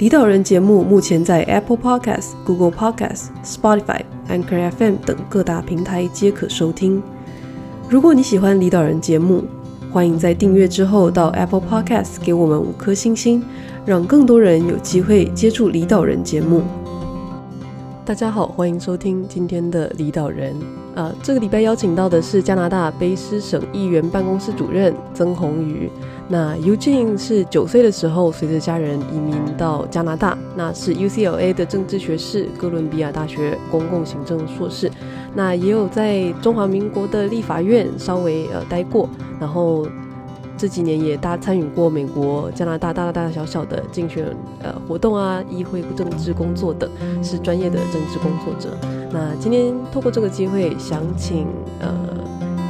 离岛人节目目前在 Apple Podcast、Google Podcast、Spotify、Anchor FM 等各大平台皆可收听。如果你喜欢离岛人节目，欢迎在订阅之后到 Apple Podcast 给我们五颗星星，让更多人有机会接触离岛人节目。大家好，欢迎收听今天的离岛人。呃，这个礼拜邀请到的是加拿大卑诗省议员办公室主任曾宏瑜。那 Eugene 是九岁的时候随着家人移民到加拿大，那是 UCLA 的政治学士，哥伦比亚大学公共行政硕士，那也有在中华民国的立法院稍微呃待过，然后这几年也大参与过美国、加拿大大大大小小的竞选呃活动啊，议会政治工作等，是专业的政治工作者。那今天透过这个机会，想请呃。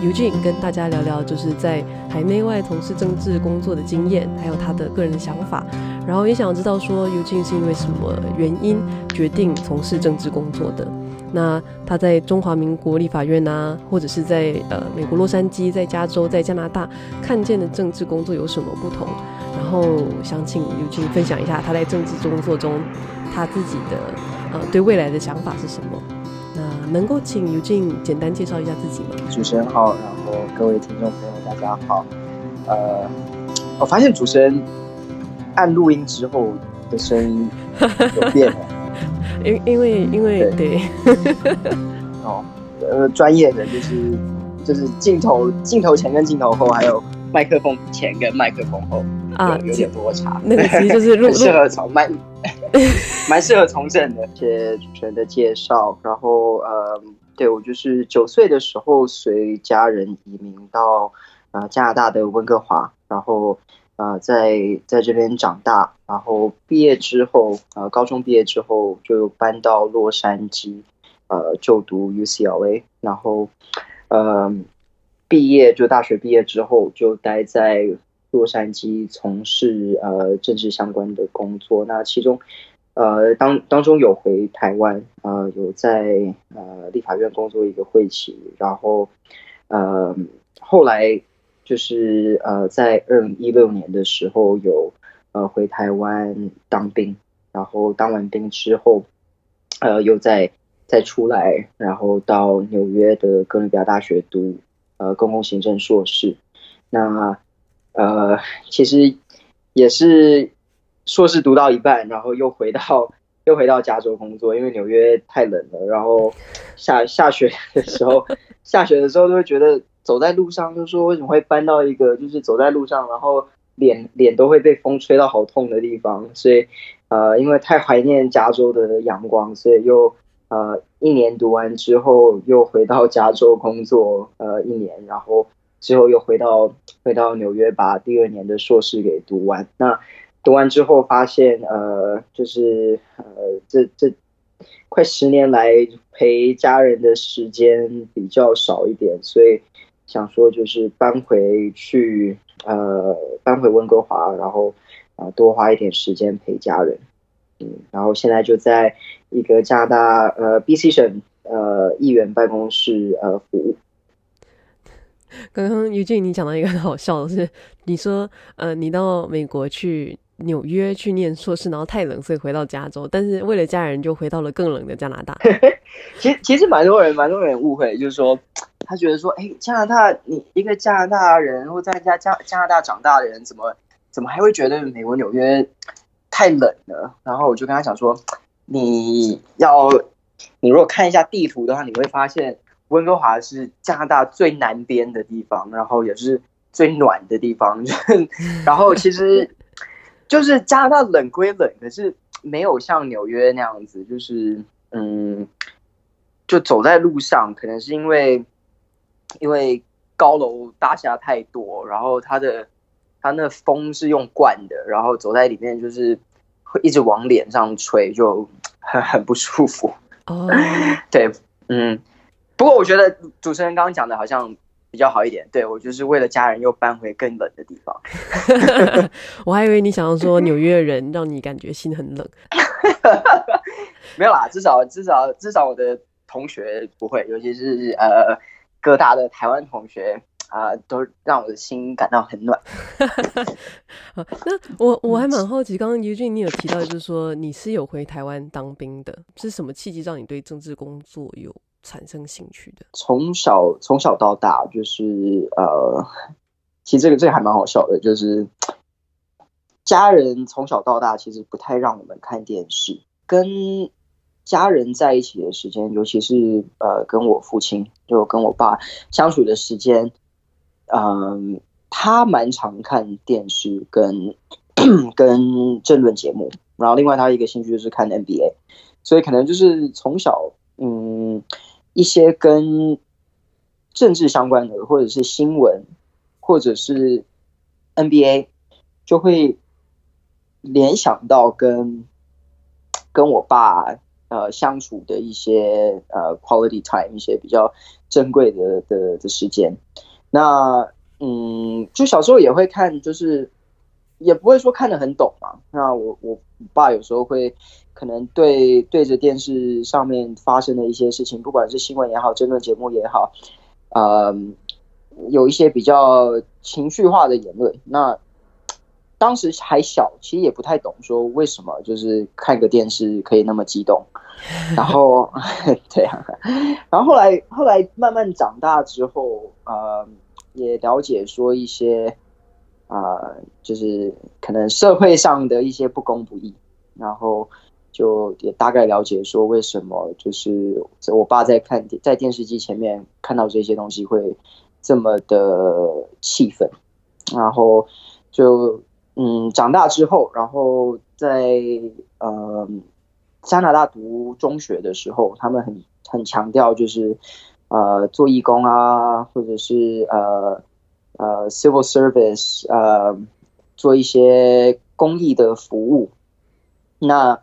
Eugene 跟大家聊聊，就是在海内外从事政治工作的经验，还有他的个人想法。然后也想知道说，Eugene 是因为什么原因决定从事政治工作的？那他在中华民国立法院啊，或者是在呃美国洛杉矶、在加州、在加拿大看见的政治工作有什么不同？然后想请 Eugene 分享一下他在政治工作中他自己的呃对未来的想法是什么？能够请 Eugene 简单介绍一下自己吗？主持人好，然后各位听众朋友大家好。呃，我发现主持人按录音之后的声音有变了，因因为因为对，哦，呃，专业的就是就是镜头镜头前跟镜头后，还有麦克风前跟麦克风后啊，有点落差。那个其实就是录 适合从麦。蛮适合从政的，谢谢主持人的介绍。然后，呃，对，我就是九岁的时候随家人移民到呃加拿大的温哥华，然后呃在在这边长大。然后毕业之后，呃高中毕业之后就搬到洛杉矶，呃就读 UCLA。然后，呃毕业就大学毕业之后就待在。洛杉矶从事呃政治相关的工作，那其中呃当当中有回台湾，呃有在呃立法院工作一个会期，然后呃后来就是呃在二零一六年的时候有呃回台湾当兵，然后当完兵之后呃又再再出来，然后到纽约的哥伦比亚大学读呃公共行政硕士，那。呃，其实也是硕士读到一半，然后又回到又回到加州工作，因为纽约太冷了。然后下下雪的时候，下雪的时候都会觉得走在路上，就说为什么会搬到一个就是走在路上，然后脸脸都会被风吹到好痛的地方。所以呃，因为太怀念加州的阳光，所以又呃一年读完之后又回到加州工作呃一年，然后。之后又回到回到纽约，把第二年的硕士给读完。那读完之后发现，呃，就是呃，这这快十年来陪家人的时间比较少一点，所以想说就是搬回去，呃，搬回温哥华，然后啊、多花一点时间陪家人。嗯，然后现在就在一个加拿大呃 BC 省呃议员办公室呃服务。刚刚 Eugene 你讲到一个很好笑的是，你说呃，你到美国去纽约去念硕士，然后太冷，所以回到加州，但是为了家人就回到了更冷的加拿大。其实其实蛮多人蛮多人误会，就是说他觉得说，哎，加拿大你一个加拿大人或在加加加拿大长大的人，怎么怎么还会觉得美国纽约太冷了？然后我就跟他讲说，你要你如果看一下地图的话，你会发现。温哥华是加拿大最南边的地方，然后也是最暖的地方。然后其实 就是加拿大冷归冷，可是没有像纽约那样子，就是嗯，就走在路上，可能是因为因为高楼大厦太多，然后它的它那风是用惯的，然后走在里面就是会一直往脸上吹，就很很不舒服。哦，对，嗯。不过我觉得主持人刚刚讲的好像比较好一点。对，我就是为了家人又搬回更冷的地方。我还以为你想要说纽约人让你感觉心很冷。没有啦，至少至少至少我的同学不会，尤其是呃各大的台湾同学。啊、呃，都让我的心感到很暖。好，那我我还蛮好奇，刚刚 Eugene 你有提到，就是说你是有回台湾当兵的，是什么契机让你对政治工作有产生兴趣的？从小从小到大，就是呃，其实这个这个还蛮好笑的，就是家人从小到大其实不太让我们看电视，跟家人在一起的时间，尤其是呃跟我父亲就跟我爸相处的时间。嗯，他蛮常看电视跟 跟政论节目，然后另外他一个兴趣就是看 NBA，所以可能就是从小嗯一些跟政治相关的或者是新闻或者是 NBA 就会联想到跟跟我爸呃相处的一些呃 quality time 一些比较珍贵的的的时间。那嗯，就小时候也会看，就是也不会说看得很懂嘛。那我我爸有时候会可能对对着电视上面发生的一些事情，不管是新闻也好，争论节目也好，呃，有一些比较情绪化的言论。那当时还小，其实也不太懂，说为什么就是看个电视可以那么激动。然后 对啊，然后后来后来慢慢长大之后，呃。也了解说一些啊、呃，就是可能社会上的一些不公不义，然后就也大概了解说为什么就是我爸在看在电视机前面看到这些东西会这么的气愤，然后就嗯长大之后，然后在呃加拿大读中学的时候，他们很很强调就是。呃，做义工啊，或者是呃呃，civil service，呃，做一些公益的服务，那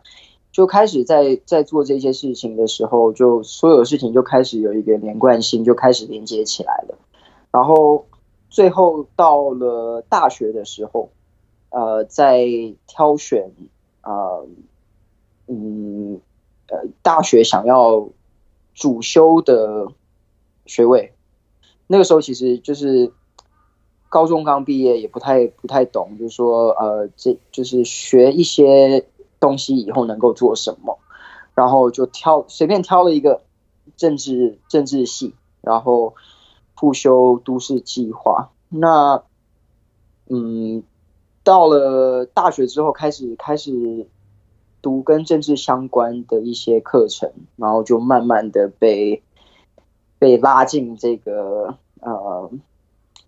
就开始在在做这些事情的时候，就所有事情就开始有一个连贯性，就开始连接起来了。然后最后到了大学的时候，呃，在挑选啊、呃，嗯，呃，大学想要主修的。学位，那个时候其实就是高中刚毕业，也不太不太懂，就是说呃，这就是学一些东西以后能够做什么，然后就挑随便挑了一个政治政治系，然后复修都市计划。那嗯，到了大学之后，开始开始读跟政治相关的一些课程，然后就慢慢的被。被拉进这个呃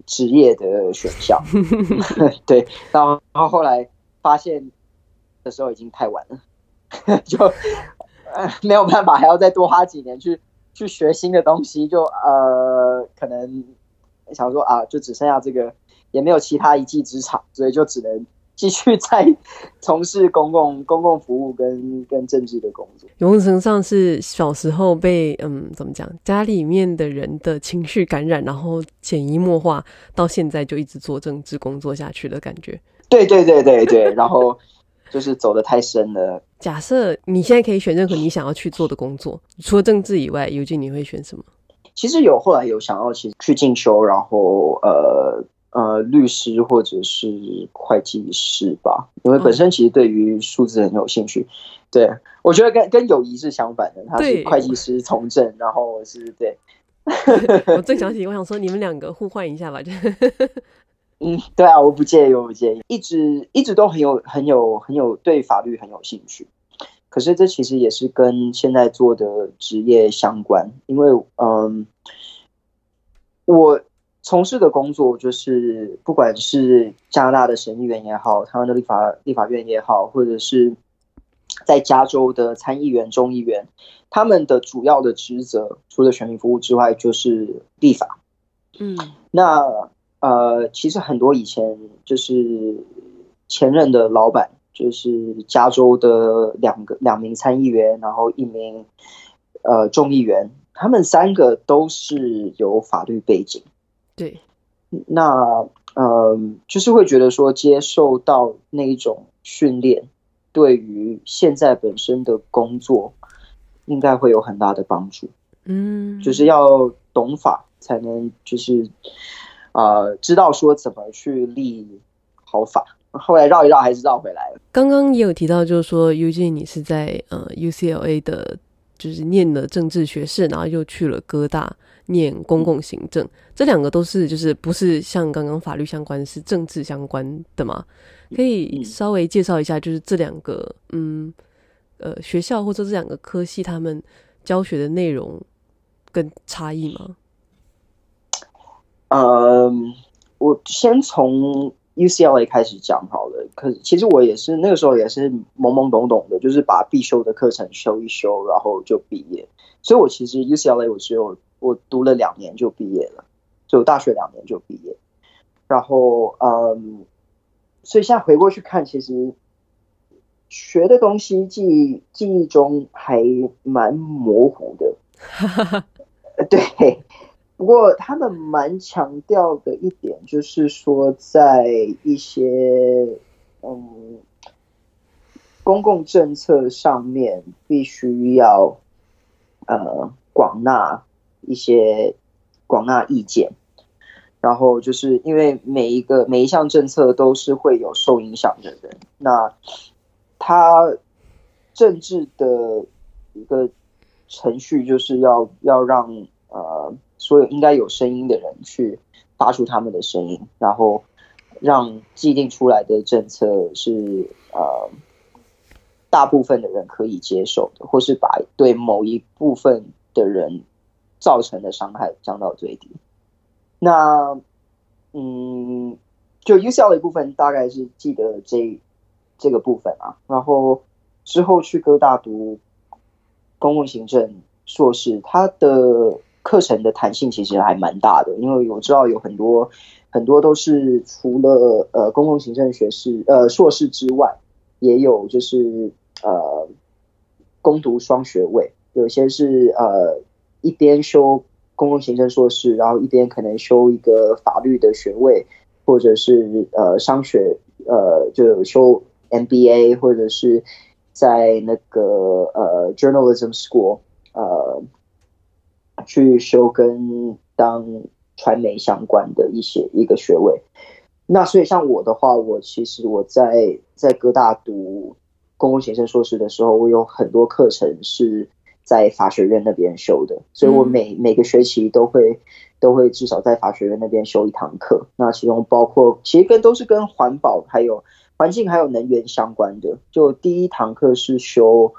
职业的选项 对，然后然后后来发现的时候已经太晚了，就呃没有办法，还要再多花几年去去学新的东西，就呃可能想说啊，就只剩下这个，也没有其他一技之长，所以就只能。继续在从事公共公共服务跟跟政治的工作，有种程度上是小时候被嗯怎么讲，家里面的人的情绪感染，然后潜移默化到现在就一直做政治工作下去的感觉。对对对对对，然后就是走的太深了。假设你现在可以选任何你想要去做的工作，除了政治以外，Eugene 你会选什么？其实有后来有想要其实去进修，然后呃。呃，律师或者是会计师吧，因为本身其实对于数字很有兴趣。嗯、对，我觉得跟跟友谊是相反的，他是会计师从政，然后我是对。我最想 起，我想说你们两个互换一下吧，就 嗯，对啊，我不介意，我不介意，一直一直都很有很有很有对法律很有兴趣。可是这其实也是跟现在做的职业相关，因为嗯，我。从事的工作就是，不管是加拿大的审议员也好，台湾的立法立法院也好，或者是在加州的参议员、众议员，他们的主要的职责，除了选民服务之外，就是立法。嗯，那呃，其实很多以前就是前任的老板，就是加州的两个两名参议员，然后一名呃众议员。他们三个都是有法律背景，对，那呃，就是会觉得说接受到那一种训练，对于现在本身的工作应该会有很大的帮助。嗯，就是要懂法才能就是啊、呃，知道说怎么去立好法。后来绕一绕还是绕回来了。刚刚也有提到，就是说，Eugene 你是在呃 UCLA 的，就是念了政治学士，然后又去了哥大念公共行政，这两个都是就是不是像刚刚法律相关，是政治相关的嘛？可以稍微介绍一下，就是这两个嗯呃学校或者这两个科系他们教学的内容跟差异吗？嗯，我先从。UCLA 开始讲好了，可是其实我也是那个时候也是懵懵懂懂的，就是把必修的课程修一修，然后就毕业。所以我其实 UCLA 我只有我读了两年就毕业了，就大学两年就毕业。然后嗯，所以现在回过去看，其实学的东西记忆记忆中还蛮模糊的。对。不过，他们蛮强调的一点就是说，在一些嗯公共政策上面，必须要呃广纳一些广纳意见。然后，就是因为每一个每一项政策都是会有受影响的人，那他政治的一个程序就是要要让呃。所有应该有声音的人去发出他们的声音，然后让既定出来的政策是呃大部分的人可以接受的，或是把对某一部分的人造成的伤害降到最低。那嗯，就 UCL 的一部分大概是记得这这个部分啊，然后之后去哥大读公共行政硕士，他的。课程的弹性其实还蛮大的，因为我知道有很多很多都是除了呃公共行政学士呃硕士之外，也有就是呃攻读双学位，有些是呃一边修公共行政硕士，然后一边可能修一个法律的学位，或者是呃商学呃就修 MBA，或者是在那个呃 Journalism School 呃。去修跟当传媒相关的一些一个学位，那所以像我的话，我其实我在在哥大读公共行政硕士的时候，我有很多课程是在法学院那边修的，所以我每每个学期都会都会至少在法学院那边修一堂课。那其中包括其实跟都是跟环保还有环境还有能源相关的。就第一堂课是修。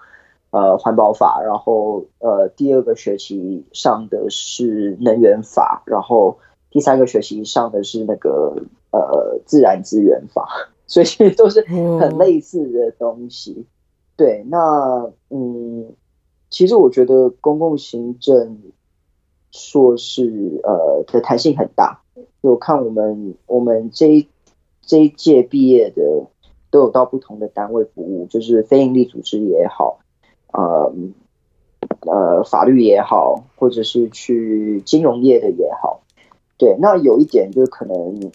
呃，环保法，然后呃，第二个学期上的是能源法，然后第三个学期上的是那个呃自然资源法，所以其实都是很类似的东西。嗯、对，那嗯，其实我觉得公共行政硕士呃的弹性很大，就看我们我们这一这一届毕业的都有到不同的单位服务，就是非营利组织也好。呃呃，法律也好，或者是去金融业的也好，对，那有一点就是可能，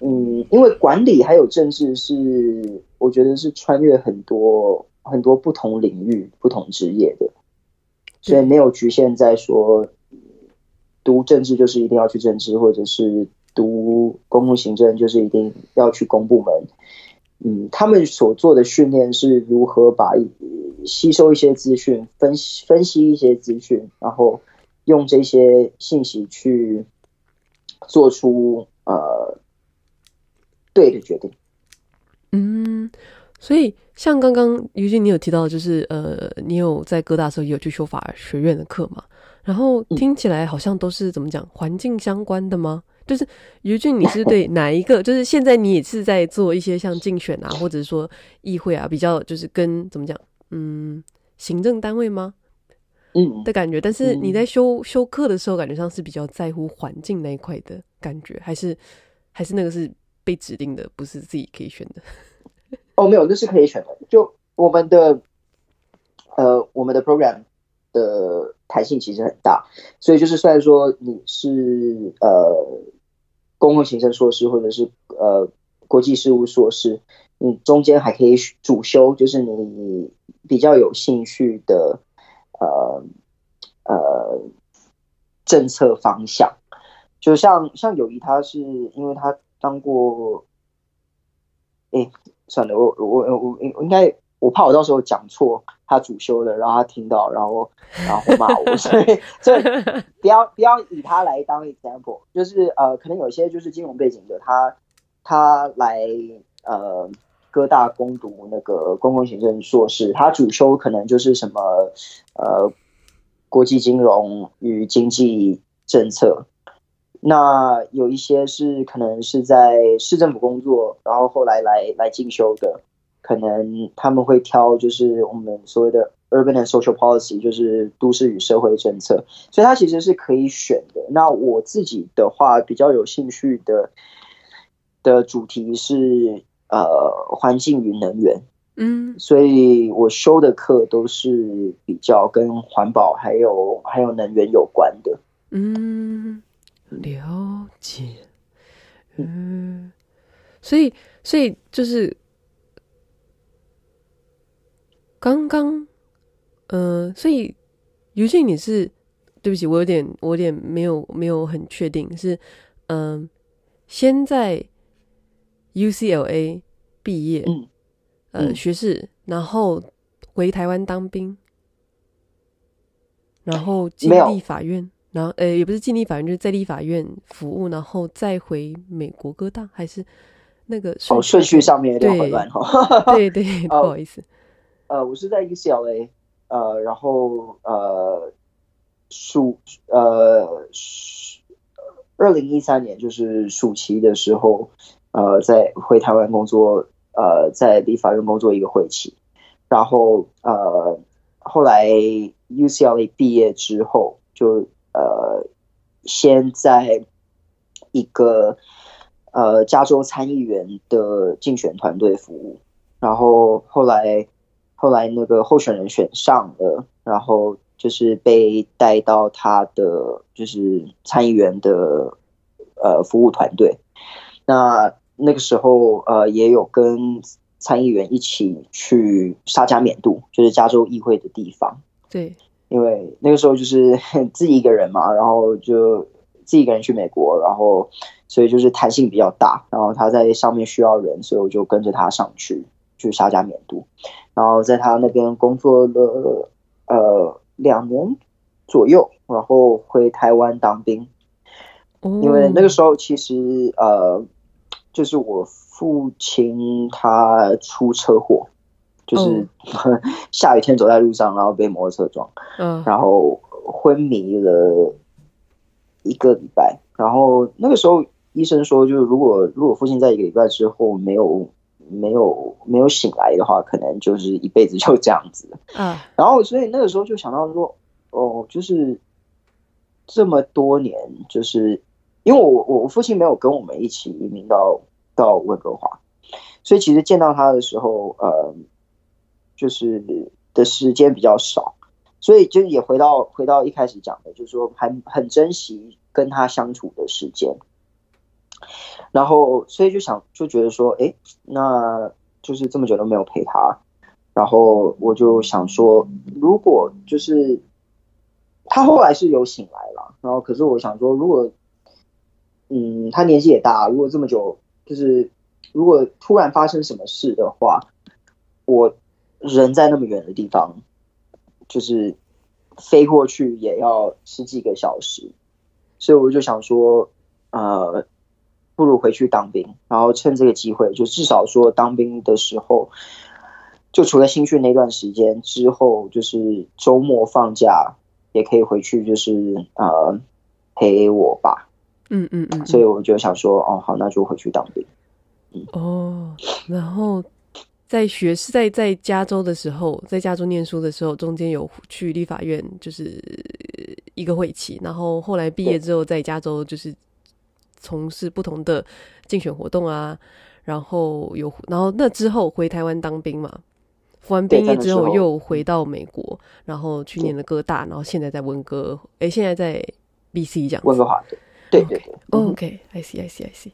嗯，因为管理还有政治是，我觉得是穿越很多很多不同领域、不同职业的，所以没有局限在说读政治就是一定要去政治，或者是读公共行政就是一定要去公部门。嗯，他们所做的训练是如何把吸收一些资讯，分析分析一些资讯，然后用这些信息去做出呃对的决定。嗯，所以像刚刚于静你有提到，就是呃，你有在哥大的时候也有去修法学院的课嘛？然后听起来好像都是怎么讲环境相关的吗？就是于俊，你是对哪一个？就是现在你也是在做一些像竞选啊，或者是说议会啊，比较就是跟怎么讲，嗯，行政单位吗？嗯的感觉。但是你在修修课的时候，感觉上是比较在乎环境那一块的感觉，还是还是那个是被指定的，不是自己可以选的？哦，没有，那是可以选的。就我们的呃，我们的 program 的弹性其实很大，所以就是虽然说你是呃公共行政硕士或者是呃国际事务硕士，你中间还可以主修，就是你比较有兴趣的呃呃政策方向，就像像友谊他是因为他当过，哎，算了，我我我我应该。我怕我到时候讲错他主修的，然后他听到，然后然后骂我，所以所以 不要不要以他来当 example，就是呃，可能有些就是金融背景的，他他来呃哥大攻读那个公共行政硕士，他主修可能就是什么呃国际金融与经济政策，那有一些是可能是在市政府工作，然后后来来来进修的。可能他们会挑，就是我们所谓的 urban and social policy，就是都市与社会政策，所以它其实是可以选的。那我自己的话，比较有兴趣的的主题是呃环境与能源，嗯，所以我修的课都是比较跟环保还有还有能源有关的。嗯，了解。嗯，所以所以就是。刚刚，嗯、呃，所以尤静你是，对不起，我有点，我有点没有没有很确定，是，嗯、呃，先在 UCLA 毕业，嗯，呃，学士，然后回台湾当兵，然后进立法院，然后，呃，也不是进立法院，就是在立法院服务，然后再回美国哥大，还是那个哦，顺序上面有点混乱哈，对对，对，不好意思。呃，我是在 UCLA，呃，然后呃，暑呃，二零一三年就是暑期的时候，呃，在回台湾工作，呃，在立法院工作一个会期，然后呃，后来 UCLA 毕业之后，就呃，先在一个呃加州参议员的竞选团队服务，然后后来。后来那个候选人选上了，然后就是被带到他的就是参议员的呃服务团队。那那个时候呃也有跟参议员一起去沙加缅度，就是加州议会的地方。对，因为那个时候就是 自己一个人嘛，然后就自己一个人去美国，然后所以就是弹性比较大。然后他在上面需要人，所以我就跟着他上去。去沙加缅度，然后在他那边工作了呃两年左右，然后回台湾当兵。因为那个时候其实呃，就是我父亲他出车祸，就是 下雨天走在路上，然后被摩托车撞，然后昏迷了一个礼拜。然后那个时候医生说，就是如果如果父亲在一个礼拜之后没有。没有没有醒来的话，可能就是一辈子就这样子。嗯，然后所以那个时候就想到说，哦，就是这么多年，就是因为我我父亲没有跟我们一起移民到到温哥华，所以其实见到他的时候，呃，就是的时间比较少，所以就也回到回到一开始讲的，就是说还很珍惜跟他相处的时间。然后，所以就想就觉得说，哎，那就是这么久都没有陪他。然后我就想说，如果就是他后来是有醒来了，然后可是我想说，如果嗯，他年纪也大，如果这么久，就是如果突然发生什么事的话，我人在那么远的地方，就是飞过去也要十几个小时，所以我就想说，呃。不如回去当兵，然后趁这个机会，就至少说当兵的时候，就除了新训那段时间之后，就是周末放假也可以回去，就是呃陪我爸。嗯嗯嗯。所以我就想说，哦，好，那就回去当兵。嗯。哦，然后在学是在在加州的时候，在加州念书的时候，中间有去立法院，就是一个会期，然后后来毕业之后，在加州就是。从事不同的竞选活动啊，然后有，然后那之后回台湾当兵嘛，服完兵役之后又回到美国，然后去年的哥大，然后现在在温哥，哎，现在在 BC 这样。温哥华对，对对对。OK，I see，I see，I see。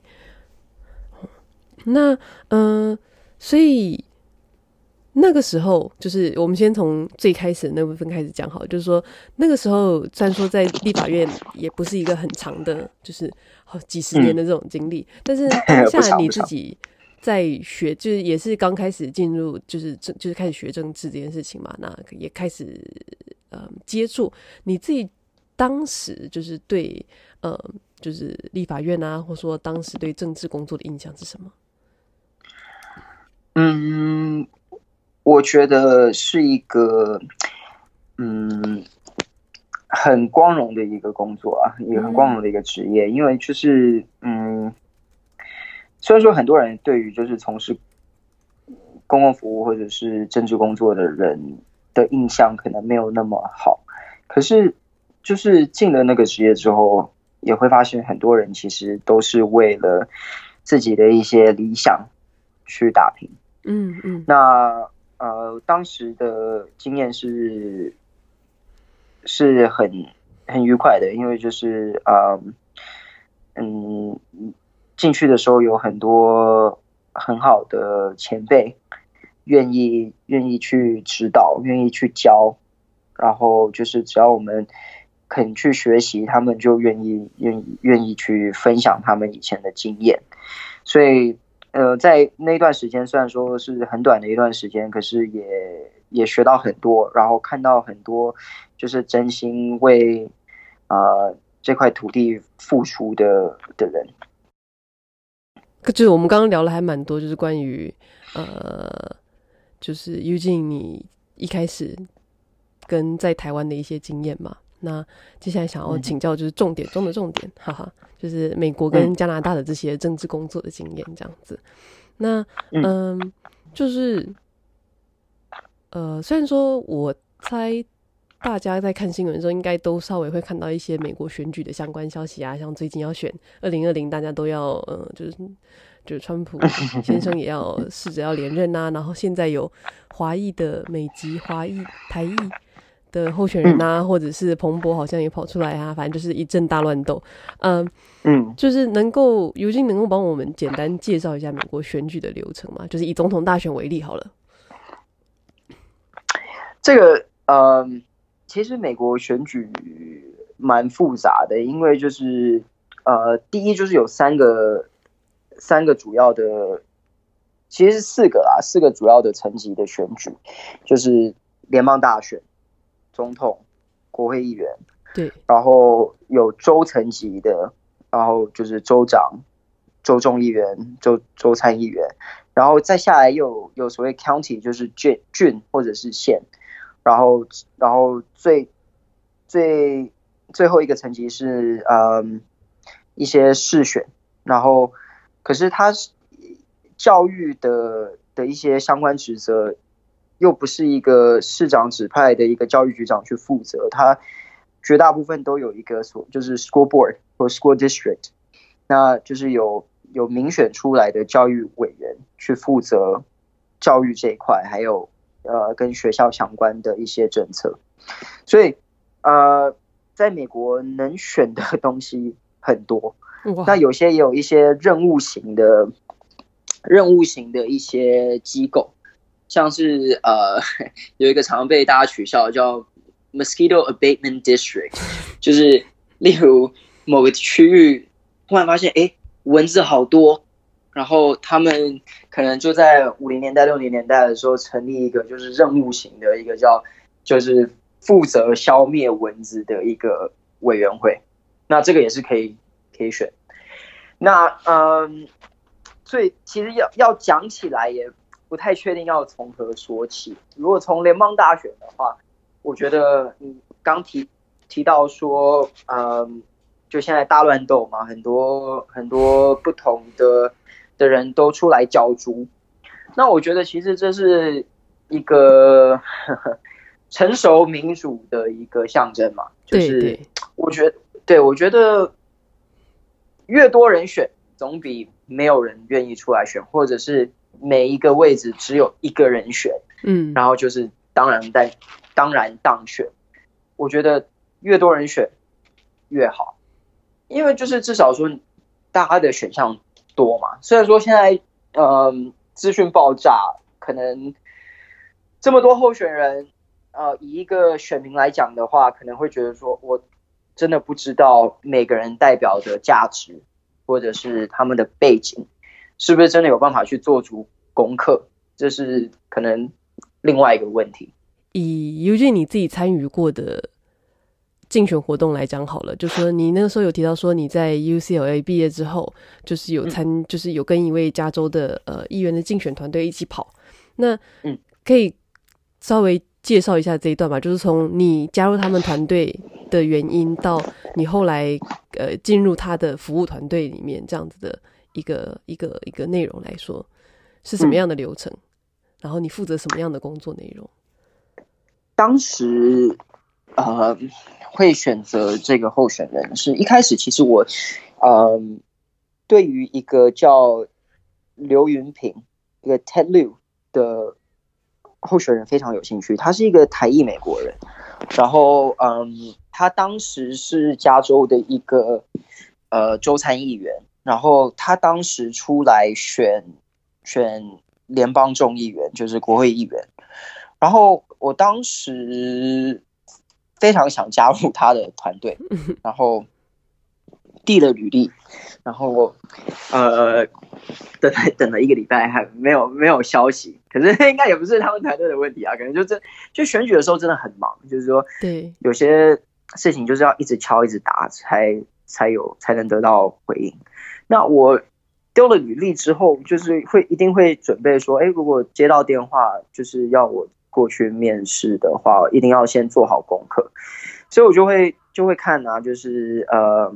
那嗯、呃，所以。那个时候，就是我们先从最开始的那部分开始讲好，就是说那个时候虽然说在立法院也不是一个很长的，就是好几十年的这种经历，嗯、但是 当下你自己在学，就是也是刚开始进入，就是政，就是开始学政治这件事情嘛，那也开始呃接触，你自己当时就是对呃就是立法院啊，或者说当时对政治工作的印象是什么？嗯。我觉得是一个，嗯，很光荣的一个工作啊，也很光荣的一个职业。因为就是，嗯，虽然说很多人对于就是从事公共服务或者是政治工作的人的印象可能没有那么好，可是就是进了那个职业之后，也会发现很多人其实都是为了自己的一些理想去打拼。嗯嗯，那。呃，当时的经验是是很很愉快的，因为就是呃，嗯，进去的时候有很多很好的前辈，愿意愿意去指导，愿意去教，然后就是只要我们肯去学习，他们就愿意愿意愿意去分享他们以前的经验，所以。呃，在那段时间，虽然说是很短的一段时间，可是也也学到很多，然后看到很多就是真心为啊、这块土地付出的的人。就是我们刚刚聊了还蛮多，就是关于呃，就是 Eugene 你一开始跟在台湾的一些经验嘛。那接下来想要请教，就是重点中的重点，哈哈，就是美国跟加拿大的这些政治工作的经验这样子。那嗯，就是呃，虽然说我猜大家在看新闻的时候，应该都稍微会看到一些美国选举的相关消息啊，像最近要选二零二零，大家都要呃，就是就是川普 先生也要试着要连任啊，然后现在有华裔的美籍华裔台裔。的候选人啊，或者是彭博好像也跑出来啊，反正就是一阵大乱斗。嗯嗯，就是能够尤金能够帮我们简单介绍一下美国选举的流程吗？就是以总统大选为例好了。这个嗯，其实美国选举蛮复杂的，因为就是呃，第一就是有三个三个主要的，其实是四个啊，四个主要的层级的选举，就是联邦大选。总统、国会议员，对，然后有州层级的，然后就是州长、州众议员、州州参议员，然后再下来又有，有所谓 county，就是郡郡或者是县，然后然后最最最后一个层级是嗯一些市选，然后可是他教育的的一些相关职责。又不是一个市长指派的一个教育局长去负责，他绝大部分都有一个所，就是 school board 或 school district，那就是有有民选出来的教育委员去负责教育这一块，还有呃跟学校相关的一些政策，所以呃在美国能选的东西很多，那有些也有一些任务型的任务型的一些机构。像是呃 有一个常被大家取笑叫 Mosquito Abatement District，就是例如某个区域突然发现哎蚊子好多，然后他们可能就在五零年代六零年代的时候成立一个就是任务型的一个叫就是负责消灭蚊子的一个委员会，那这个也是可以可以选。那嗯，所以其实要要讲起来也。不太确定要从何说起。如果从联邦大选的话，我觉得你刚提提到说，嗯，就现在大乱斗嘛，很多很多不同的的人都出来角逐。那我觉得其实这是一个呵 呵成熟民主的一个象征嘛。就是我觉得，对，我觉得越多人选，总比没有人愿意出来选，或者是。每一个位置只有一个人选，嗯，然后就是当然在当然当选，我觉得越多人选越好，因为就是至少说大家的选项多嘛。虽然说现在呃资讯爆炸，可能这么多候选人，呃，以一个选民来讲的话，可能会觉得说我真的不知道每个人代表的价值，或者是他们的背景，是不是真的有办法去做足功课？这是可能另外一个问题。以尤俊你自己参与过的竞选活动来讲好了，就说你那个时候有提到说你在 UCLA 毕业之后，就是有参，嗯、就是有跟一位加州的呃议员的竞选团队一起跑。那嗯，可以稍微介绍一下这一段吧，就是从你加入他们团队的原因到你后来呃进入他的服务团队里面这样子的一个一个一个内容来说，是什么样的流程？嗯然后你负责什么样的工作内容？当时，呃，会选择这个候选人是一开始，其实我，呃，对于一个叫刘云平，一个 Ted Lieu 的候选人非常有兴趣。他是一个台裔美国人，然后，嗯、呃，他当时是加州的一个呃州参议员，然后他当时出来选选。联邦众议员就是国会议员，然后我当时非常想加入他的团队，然后递了履历，然后呃等等了一个礼拜还没有没有消息，可是 应该也不是他们团队的问题啊，可能就这就选举的时候真的很忙，就是说对有些事情就是要一直敲一直打才才有才能得到回应，那我。丢了履历之后，就是会一定会准备说，哎，如果接到电话就是要我过去面试的话，一定要先做好功课。所以我就会就会看啊，就是呃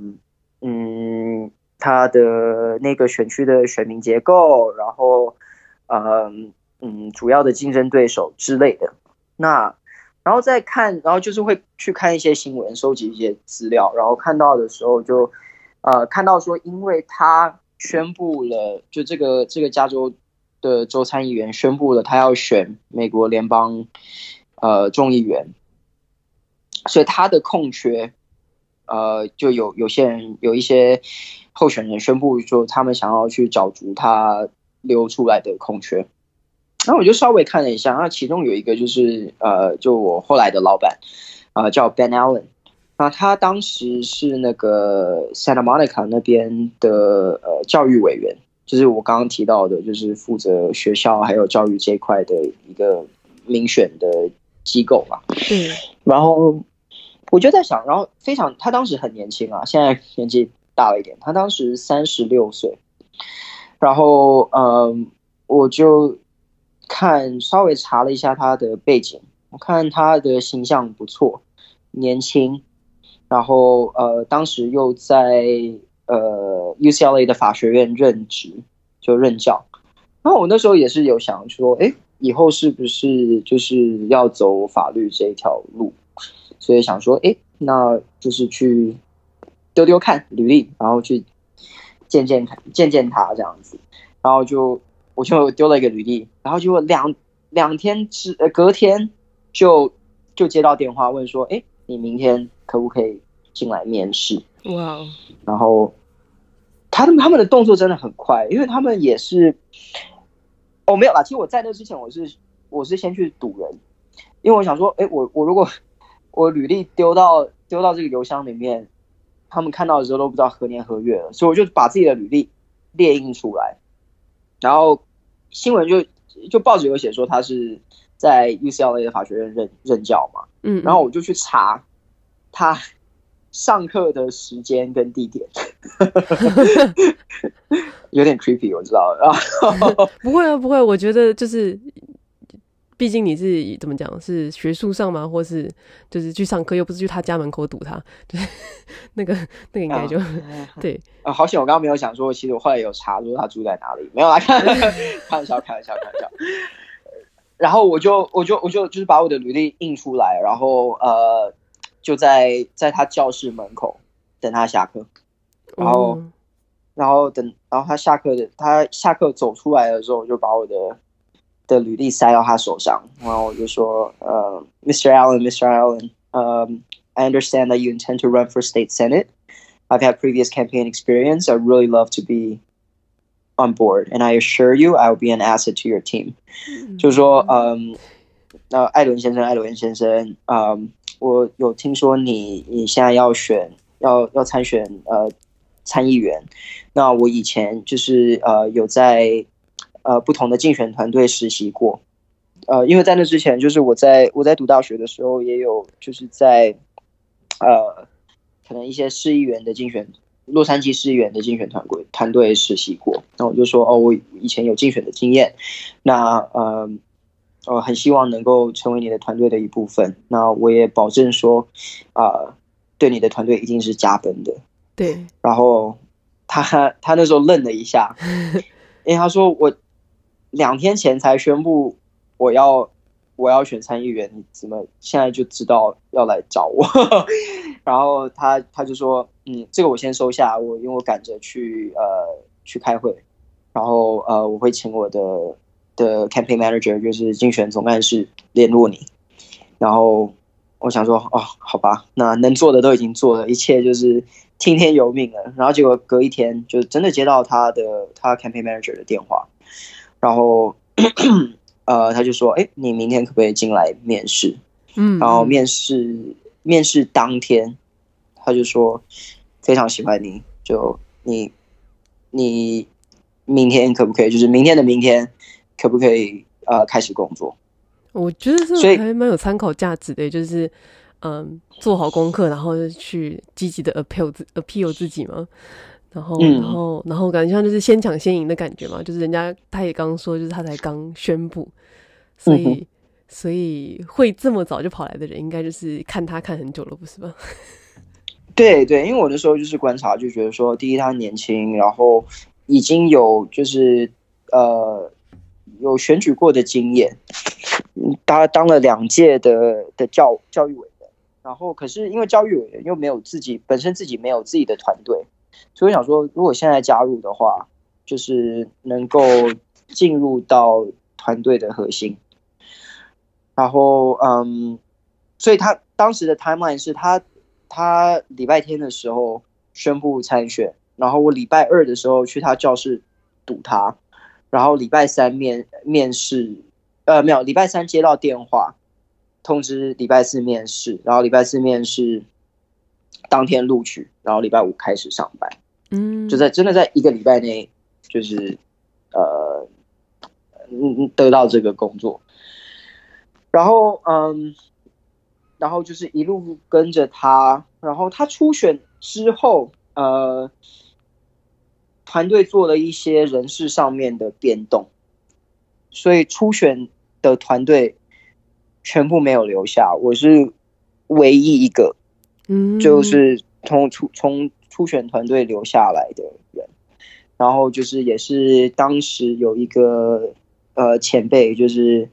嗯，他的那个选区的选民结构，然后呃嗯，主要的竞争对手之类的。那然后再看，然后就是会去看一些新闻，收集一些资料，然后看到的时候就呃看到说，因为他。宣布了，就这个这个加州的州参议员宣布了，他要选美国联邦呃众议员，所以他的空缺，呃，就有有些人有一些候选人宣布说，他们想要去角逐他留出来的空缺。然后我就稍微看了一下，那其中有一个就是呃，就我后来的老板，呃，叫 Ben Allen。那他当时是那个 Santa Monica 那边的呃教育委员，就是我刚刚提到的，就是负责学校还有教育这一块的一个民选的机构嘛。嗯。然后我就在想，然后非常，他当时很年轻啊，现在年纪大了一点，他当时三十六岁。然后嗯，我就看稍微查了一下他的背景，我看他的形象不错，年轻。然后呃，当时又在呃 UCLA 的法学院任职，就任教。然后我那时候也是有想说，哎，以后是不是就是要走法律这一条路？所以想说，哎，那就是去丢丢看履历，然后去见见看，见见他这样子。然后就我就丢了一个履历，然后就两两天之呃隔天就就接到电话问说，哎。你明天可不可以进来面试？哇！Wow. 然后他们他们的动作真的很快，因为他们也是哦，没有啦。其实我在那之前，我是我是先去堵人，因为我想说，哎，我我如果 我履历丢到丢到这个邮箱里面，他们看到的时候都不知道何年何月了，所以我就把自己的履历列印出来，然后新闻就就报纸有写说他是在 UCLA 的法学院任任教嘛。嗯，然后我就去查他上课的时间跟地点，有点 creepy，我知道。然 后不会啊，不会，我觉得就是，毕竟你是怎么讲，是学术上嘛，或是就是去上课，又不是去他家门口堵他，就 是那个那个应该就、啊、对啊。好险，我刚刚没有想说，其实我后来有查说他住在哪里，没有来看，开玩笑，开玩笑，开玩笑。然后我就我就我就就是把我的履历印出来，然后呃就在在他教室门口等他下课，然后、嗯、然后等然后他下课的他下课走出来的时候，我就把我的 的履历塞到他手上，然后我就说，呃，Mr. Allen，Mr. Allen，呃、um,，I understand that you intend to run for state senate. I've had previous campaign experience. I really love to be on board, and I assure you, I will be an asset to your team. 就是说，嗯，那艾伦先生，艾伦先生，嗯， 我有听说你你现在要选，要要参选，呃，参议员。那我以前就是呃有在。呃，不同的竞选团队实习过，呃，因为在那之前，就是我在我在读大学的时候，也有就是在呃，可能一些市议员的竞选，洛杉矶市议员的竞选团队团队实习过。那我就说，哦，我以前有竞选的经验，那呃，我很希望能够成为你的团队的一部分。那我也保证说，啊、呃，对你的团队一定是加分的。对。然后他 他那时候愣了一下，因为他说我。两天前才宣布我要我要选参议员，你怎么现在就知道要来找我？然后他他就说，嗯，这个我先收下，我因为我赶着去呃去开会，然后呃我会请我的的 campaign manager 就是竞选总干事联络你。然后我想说，哦，好吧，那能做的都已经做了，一切就是听天由命了。然后结果隔一天就真的接到他的他 campaign manager 的电话。然后，呃，他就说：“哎，你明天可不可以进来面试？”嗯，然后面试面试当天，他就说非常喜欢你，就你你明天可不可以？就是明天的明天，可不可以呃开始工作？我觉得这还蛮有参考价值的，就是嗯，做好功课，然后去积极的 appeal 自 appeal 自己嘛。然后，然后，然后感觉像就是先抢先赢的感觉嘛，就是人家他也刚说，就是他才刚宣布，所以，嗯、所以会这么早就跑来的人，应该就是看他看很久了，不是吗？对对，因为我那时候就是观察，就觉得说，第一他年轻，然后已经有就是呃有选举过的经验，他当了两届的的教教育委员，然后可是因为教育委员又没有自己本身自己没有自己的团队。所以我想说，如果现在加入的话，就是能够进入到团队的核心。然后，嗯，所以他当时的 timeline 是他他礼拜天的时候宣布参选，然后我礼拜二的时候去他教室堵他，然后礼拜三面面试，呃，没有，礼拜三接到电话通知礼拜四面试，然后礼拜四面试。当天录取，然后礼拜五开始上班，嗯，就在真的在一个礼拜内，就是呃，嗯，得到这个工作，然后嗯，然后就是一路跟着他，然后他初选之后，呃，团队做了一些人事上面的变动，所以初选的团队全部没有留下，我是唯一一个。嗯，就是从初从初选团队留下来的人，然后就是也是当时有一个呃前辈，就是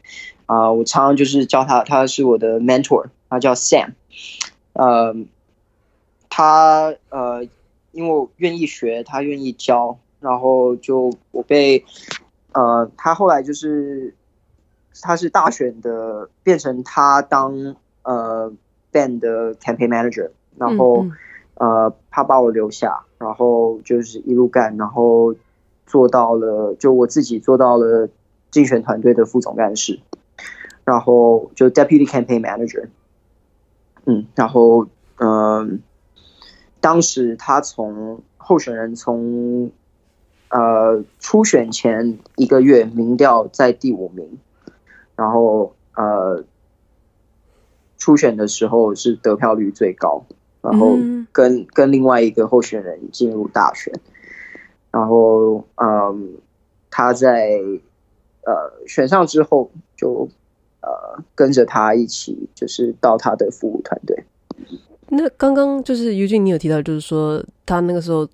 啊、呃，我常常就是叫他，他是我的 mentor，他叫 Sam，呃，他呃，因为我愿意学，他愿意教，然后就我被呃，他后来就是他是大选的，变成他当呃。band 的 campaign manager，然后、嗯嗯、呃，他把我留下，然后就是一路干，然后做到了，就我自己做到了竞选团队的副总干事，然后就 deputy campaign manager，嗯，然后嗯、呃，当时他从候选人从呃初选前一个月民调在第五名，然后呃。初选的时候是得票率最高，然后跟跟另外一个候选人进入大选，然后嗯，他在呃选上之后就呃跟着他一起就是到他的服务团队。那刚刚就是 Eugene，你有提到就是说他那个时候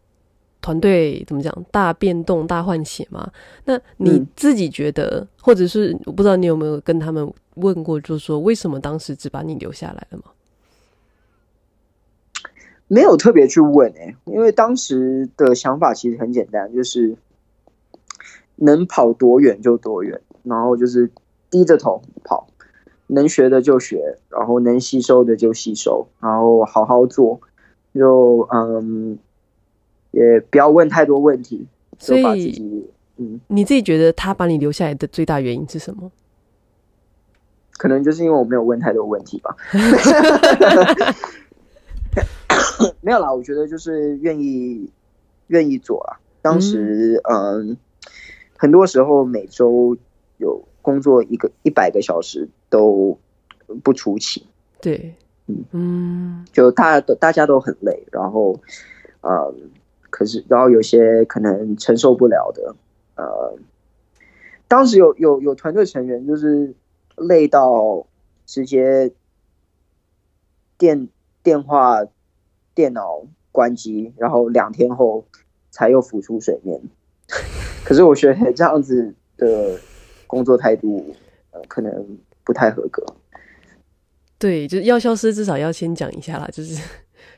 团队怎么讲大变动大换血嘛？那你自己觉得，嗯、或者是我不知道你有没有跟他们。问过，就是说为什么当时只把你留下来了吗？没有特别去问哎、欸，因为当时的想法其实很简单，就是能跑多远就多远，然后就是低着头跑，能学的就学，然后能吸收的就吸收，然后好好做，就嗯，也不要问太多问题，就把自己嗯，你自己觉得他把你留下来的最大原因是什么？可能就是因为我没有问太多问题吧。没有啦，我觉得就是愿意愿意做啊。当时嗯，嗯，很多时候每周有工作一个一百个小时都不出奇。对，嗯嗯，就大家都大家都很累，然后呃，可是然后有些可能承受不了的，呃，当时有有有团队成员就是累到直接电电话。电脑关机，然后两天后才又浮出水面。可是我觉得这样子的工作态度，呃，可能不太合格。对，就是要消失至少要先讲一下啦，就是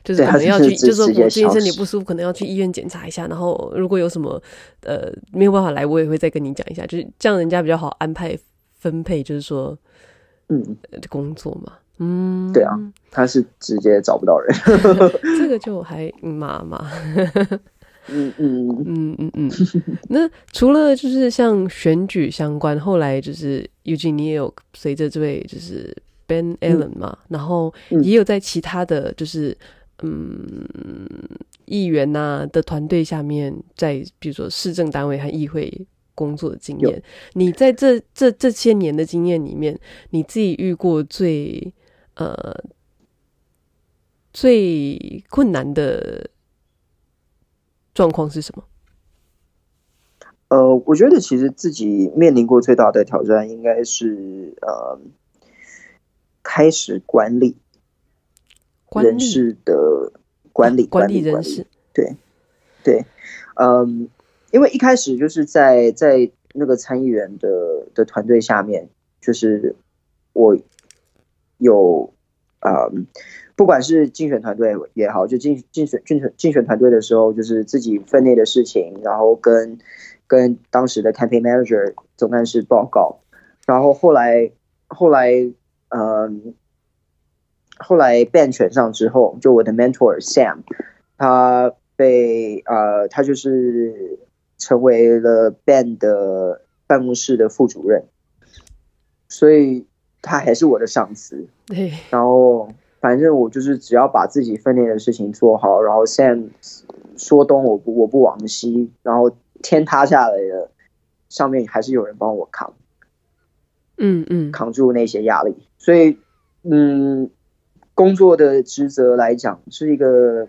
就是可能要去，就是说我最近身体不舒服，可能要去医院检查一下。然后如果有什么呃没有办法来，我也会再跟你讲一下，就是这样人家比较好安排分配，就是说嗯工作嘛。嗯，对啊，他是直接找不到人，这个就还麻麻。嗯嗯嗯。嗯嗯。那除了就是像选举相关，后来就是 Eugene 你也有随着这位就是 Ben Allen 嘛，嗯、然后也有在其他的就是嗯议员呐、啊、的团队下面，在比如说市政单位和议会工作的经验，你在这这这些年的经验里面，你自己遇过最呃，最困难的状况是什么？呃，我觉得其实自己面临过最大的挑战，应该是呃，开始管理人事的管理，管理人事，对对，嗯，因为一开始就是在在那个参议员的的团队下面，就是我。有啊、嗯，不管是竞选团队也好，就竞竞选竞选竞选团队的时候，就是自己分内的事情，然后跟跟当时的 campaign manager 总干事报告，然后后来后来嗯，后来 Ben 选上之后，就我的 mentor Sam，他被呃他就是成为了 Ben 的办公室的副主任，所以。他还是我的上司，对。然后反正我就是只要把自己分内的事情做好，然后 Sam 说东我不我不往西，然后天塌下来了，上面还是有人帮我扛，嗯嗯，扛住那些压力。所以，嗯，工作的职责来讲是一个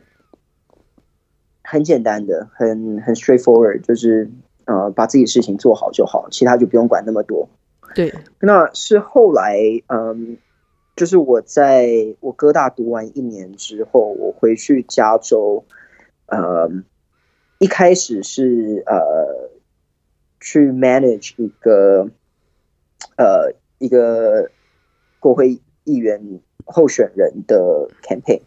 很简单的，很很 straightforward，就是呃把自己事情做好就好，其他就不用管那么多。对，那是后来，嗯，就是我在我哥大读完一年之后，我回去加州，呃，一开始是呃，去 manage 一个，呃，一个国会议员候选人的 campaign，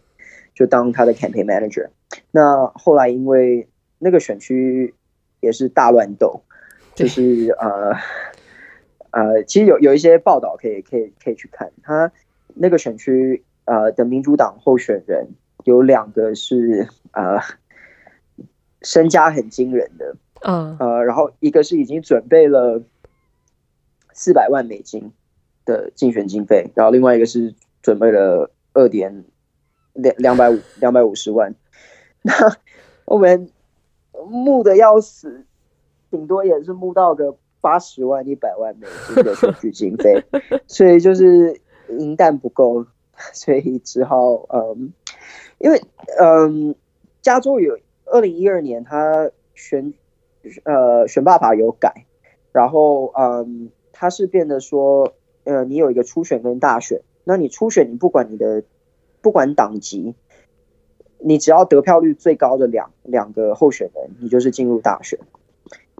就当他的 campaign manager。那后来因为那个选区也是大乱斗，就是呃。呃，其实有有一些报道可以可以可以去看，他那个选区呃的民主党候选人有两个是呃身家很惊人的，嗯呃，然后一个是已经准备了四百万美金的竞选经费，然后另外一个是准备了二点两两百五两百五十万，那我们募的要死，顶多也是募到个。八十万、一百万美金的选举经费，所以就是银弹不够，所以只好嗯，因为嗯，加州有二零一二年他选呃选罢法有改，然后嗯，他是变得说呃，你有一个初选跟大选，那你初选你不管你的不管党籍，你只要得票率最高的两两个候选人，你就是进入大选，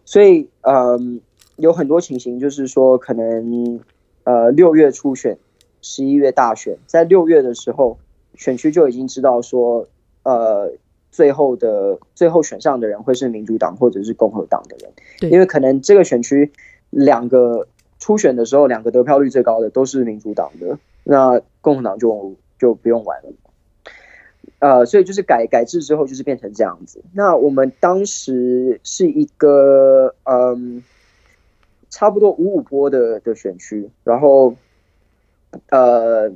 所以嗯。有很多情形，就是说，可能呃六月初选，十一月大选，在六月的时候，选区就已经知道说，呃，最后的最后选上的人会是民主党或者是共和党的人，因为可能这个选区两个初选的时候，两个得票率最高的都是民主党的，那共和党就就不用玩了。呃，所以就是改改制之后，就是变成这样子。那我们当时是一个嗯，差不多五五波的的选区，然后呃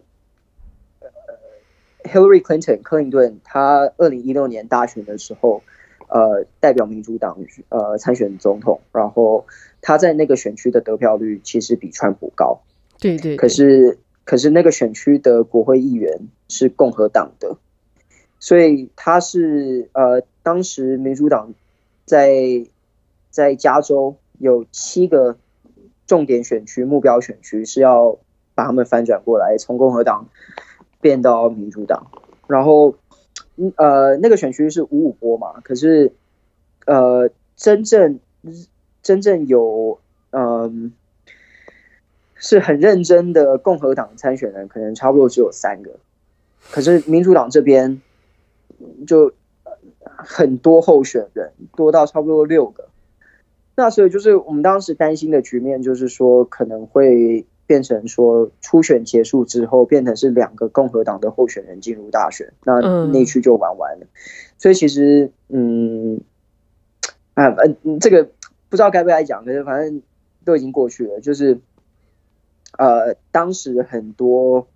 ，Hillary Clinton 克林顿，他二零一六年大选的时候，呃，代表民主党呃参选总统，然后他在那个选区的得票率其实比川普高。对对，对。可是可是那个选区的国会议员是共和党的。所以他是呃，当时民主党在在加州有七个重点选区、目标选区是要把他们翻转过来，从共和党变到民主党。然后，呃，那个选区是五五波嘛，可是呃，真正真正有嗯、是很认真的共和党参选人，可能差不多只有三个。可是民主党这边。就很多候选人，多到差不多六个。那所以就是我们当时担心的局面，就是说可能会变成说初选结束之后，变成是两个共和党的候选人进入大选，那内区就玩完了。嗯、所以其实，嗯，啊，嗯，这个不知道该不该讲，可是反正都已经过去了。就是，呃，当时很多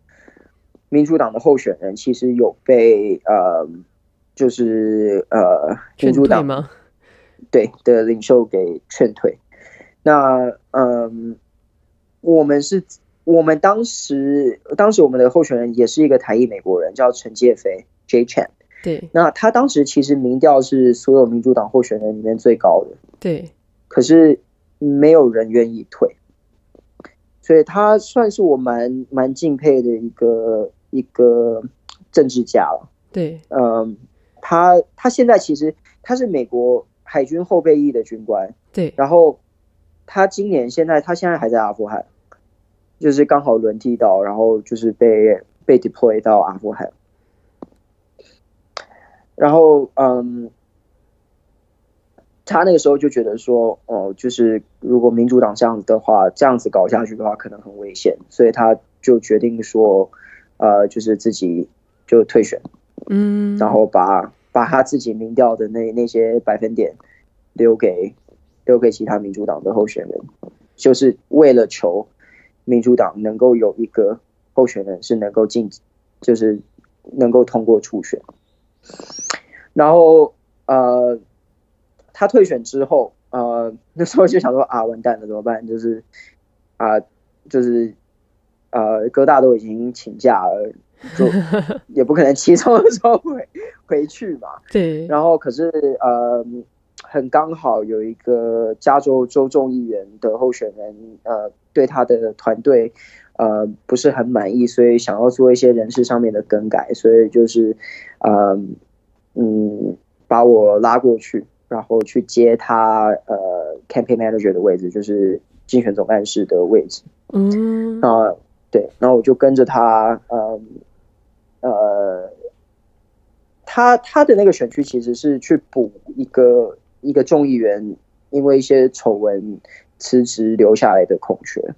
民主党的候选人其实有被呃。就是呃，民主党吗？对的领袖给劝退。那嗯，我们是，我们当时当时我们的候选人也是一个台裔美国人，叫陈介飞 Jay Chan。对。那他当时其实民调是所有民主党候选人里面最高的。对。可是没有人愿意退，所以他算是我蛮蛮敬佩的一个一个政治家了。对。嗯。他他现在其实他是美国海军后备役的军官，对。然后他今年现在他现在还在阿富汗，就是刚好轮替到，然后就是被被 deploy 到阿富汗。然后嗯，他那个时候就觉得说，哦，就是如果民主党这样子的话，这样子搞下去的话，可能很危险，所以他就决定说，呃，就是自己就退选。嗯，然后把把他自己民调的那那些百分点留给留给其他民主党的候选人，就是为了求民主党能够有一个候选人是能够进，就是能够通过初选。然后呃，他退选之后，呃，那时候就想说啊，完蛋了，怎么办？就是啊，就是呃，哥大都已经请假了。就 也不可能期中的时候回回去嘛。对。然后可是呃，很刚好有一个加州州众议员的候选人，呃，对他的团队呃不是很满意，所以想要做一些人事上面的更改，所以就是呃嗯把我拉过去，然后去接他呃 campaign manager 的位置，就是竞选总干事的位置。嗯。啊，对。然后我就跟着他，呃。呃，他他的那个选区其实是去补一个一个众议员因为一些丑闻辞职留下来的空缺，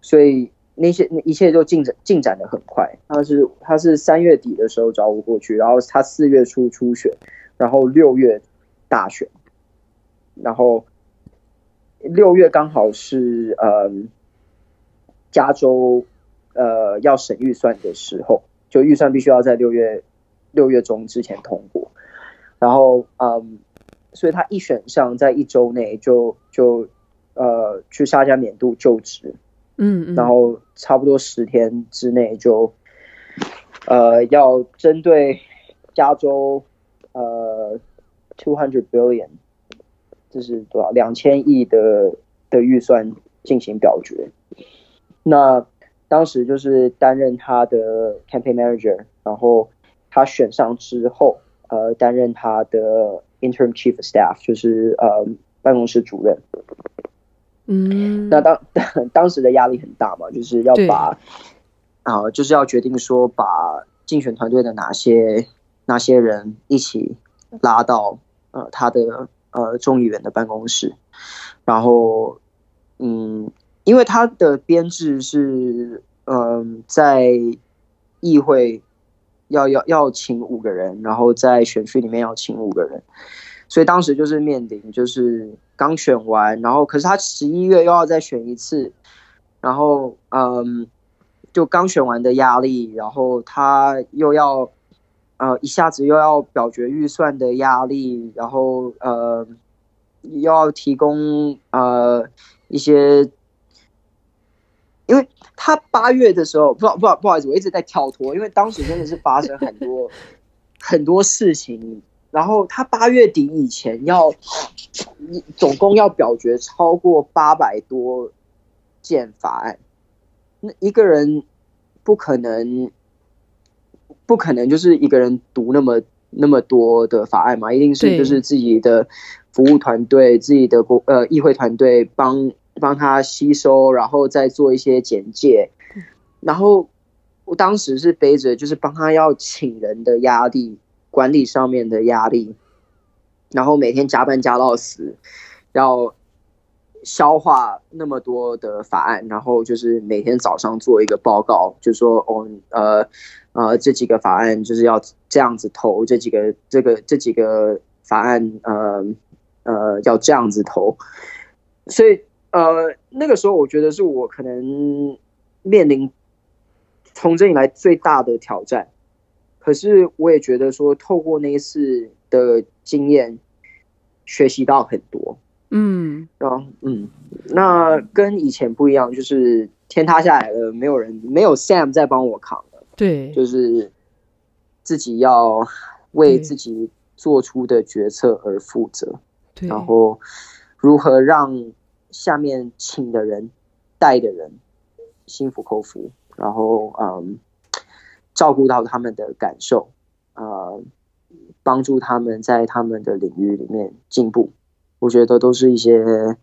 所以那些一切就进展进展的很快。他是他是三月底的时候找我过去，然后他四月初初选，然后六月大选，然后六月刚好是呃加州呃要审预算的时候。就预算必须要在六月六月中之前通过，然后嗯，所以他一选上，在一周内就就呃去沙加缅度就职，嗯，嗯，然后差不多十天之内就呃要针对加州呃 two hundred billion，这是多少？两千亿的的预算进行表决，那。当时就是担任他的 campaign manager，然后他选上之后，呃，担任他的 interim chief of staff，就是呃办公室主任。嗯，那当 当时的压力很大嘛，就是要把啊、呃，就是要决定说把竞选团队的哪些哪些人一起拉到呃他的呃众议员的办公室，然后嗯。因为他的编制是，嗯、呃，在议会要要要请五个人，然后在选区里面要请五个人，所以当时就是面临就是刚选完，然后可是他十一月又要再选一次，然后嗯，就刚选完的压力，然后他又要呃一下子又要表决预算的压力，然后呃又要提供呃一些。因为他八月的时候，不不不好意思，我一直在跳脱，因为当时真的是发生很多 很多事情，然后他八月底以前要总共要表决超过八百多件法案，那一个人不可能不可能就是一个人读那么那么多的法案嘛，一定是就是自己的服务团队、自己的国呃议会团队帮。帮他吸收，然后再做一些简介。然后我当时是背着就是帮他要请人的压力，管理上面的压力，然后每天加班加到死，要消化那么多的法案，然后就是每天早上做一个报告，就说哦呃呃这几个法案就是要这样子投，这几个这个这几个法案呃呃要这样子投，所以。呃，那个时候我觉得是我可能面临从政以来最大的挑战，可是我也觉得说，透过那一次的经验，学习到很多。嗯，然后嗯，那跟以前不一样，就是天塌下来了，没有人，没有 Sam 在帮我扛了。对，就是自己要为自己做出的决策而负责。对，然后如何让。下面请的人、带的人心服口服，然后嗯，照顾到他们的感受，呃，帮助他们在他们的领域里面进步。我觉得都是一些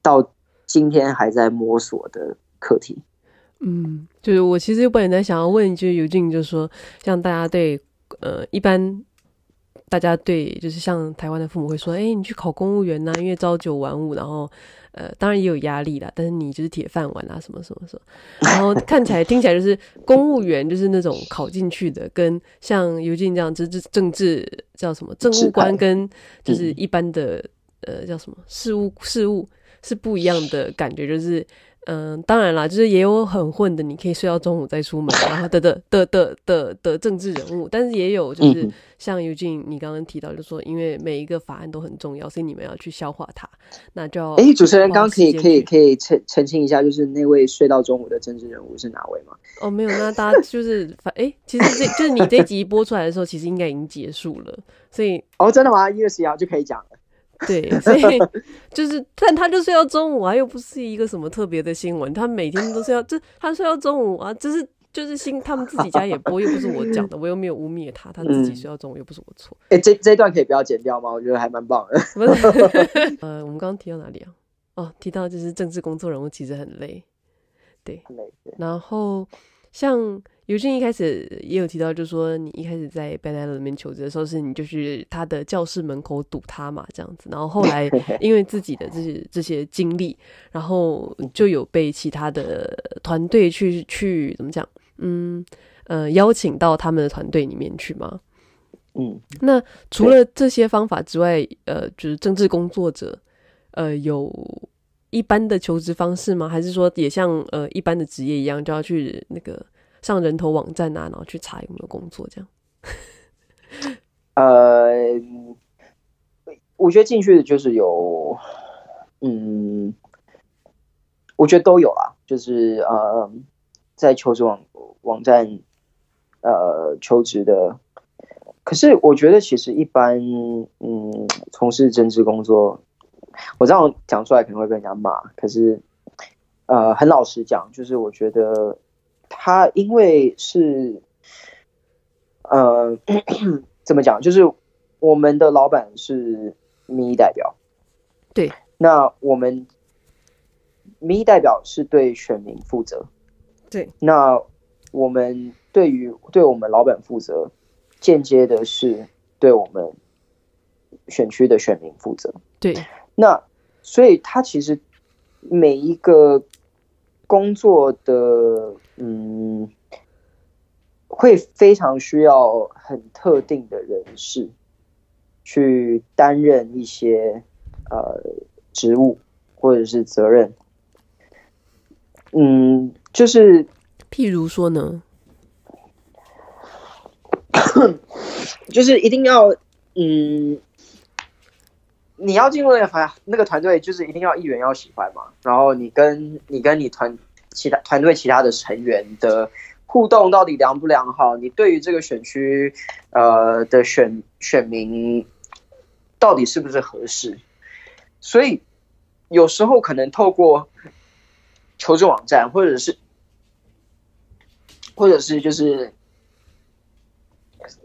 到今天还在摸索的课题。嗯，就是我其实本来想要问，就是尤静，就是说，像大家对呃一般。大家对，就是像台湾的父母会说：“哎，你去考公务员呐，因为朝九晚五，然后，呃，当然也有压力啦，但是你就是铁饭碗啊，什么什么什么。然后看起来、听起来就是公务员，就是那种考进去的，跟像尤金这样，这这政治叫什么政务官，跟就是一般的呃叫什么事务事务是不一样的感觉，就是。”嗯，当然啦，就是也有很混的，你可以睡到中午再出门，然后的的的的的的政治人物，但是也有就是像尤静你刚刚提到，就是说因为每一个法案都很重要，所以你们要去消化它，那就哎，主持人刚刚可以可以可以澄澄清一下，就是那位睡到中午的政治人物是哪位吗？哦，没有，那大家就是反哎，其实这就是你这一集播出来的时候，其实应该已经结束了，所以哦，真的吗？一月十一号就可以讲了。对，所以 就是，但他就睡到中午啊，又不是一个什么特别的新闻，他每天都是要，就他睡到中午啊，就是就是新他们自己家也播，又不是我讲的，我又没有污蔑他，他自己说要中午又不是我错。哎、嗯欸，这这段可以不要剪掉吗？我觉得还蛮棒的。不是，呃，我们刚刚提到哪里啊？哦，提到就是政治工作人物其实很累，对，很累。然后像。尤俊一开始也有提到，就是说你一开始在 Ben Island 里面求职的时候，是你就是他的教室门口堵他嘛，这样子。然后后来 因为自己的这些这些经历，然后就有被其他的团队去去怎么讲？嗯呃，邀请到他们的团队里面去吗？嗯，那除了这些方法之外，呃，就是政治工作者，呃，有一般的求职方式吗？还是说也像呃一般的职业一样，就要去那个？上人头网站啊，然后去查有没有工作这样。呃，我觉得进去的就是有，嗯，我觉得都有啊，就是呃，在求职网网站呃求职的。可是我觉得其实一般，嗯，从事政治工作，我这样讲出来可能会被人家骂。可是，呃，很老实讲，就是我觉得。他因为是，呃，怎么讲？就是我们的老板是民意代表，对。那我们民意代表是对选民负责，对。那我们对于对我们老板负责，间接的是对我们选区的选民负责，对。那所以他其实。每一个工作的嗯，会非常需要很特定的人士去担任一些呃职务或者是责任。嗯，就是譬如说呢，就是一定要嗯。你要进入那个团那个团队，就是一定要议员要喜欢嘛。然后你跟你跟你团其他团队其他的成员的互动到底良不良好？你对于这个选区呃的选选民到底是不是合适？所以有时候可能透过求职网站，或者是或者是就是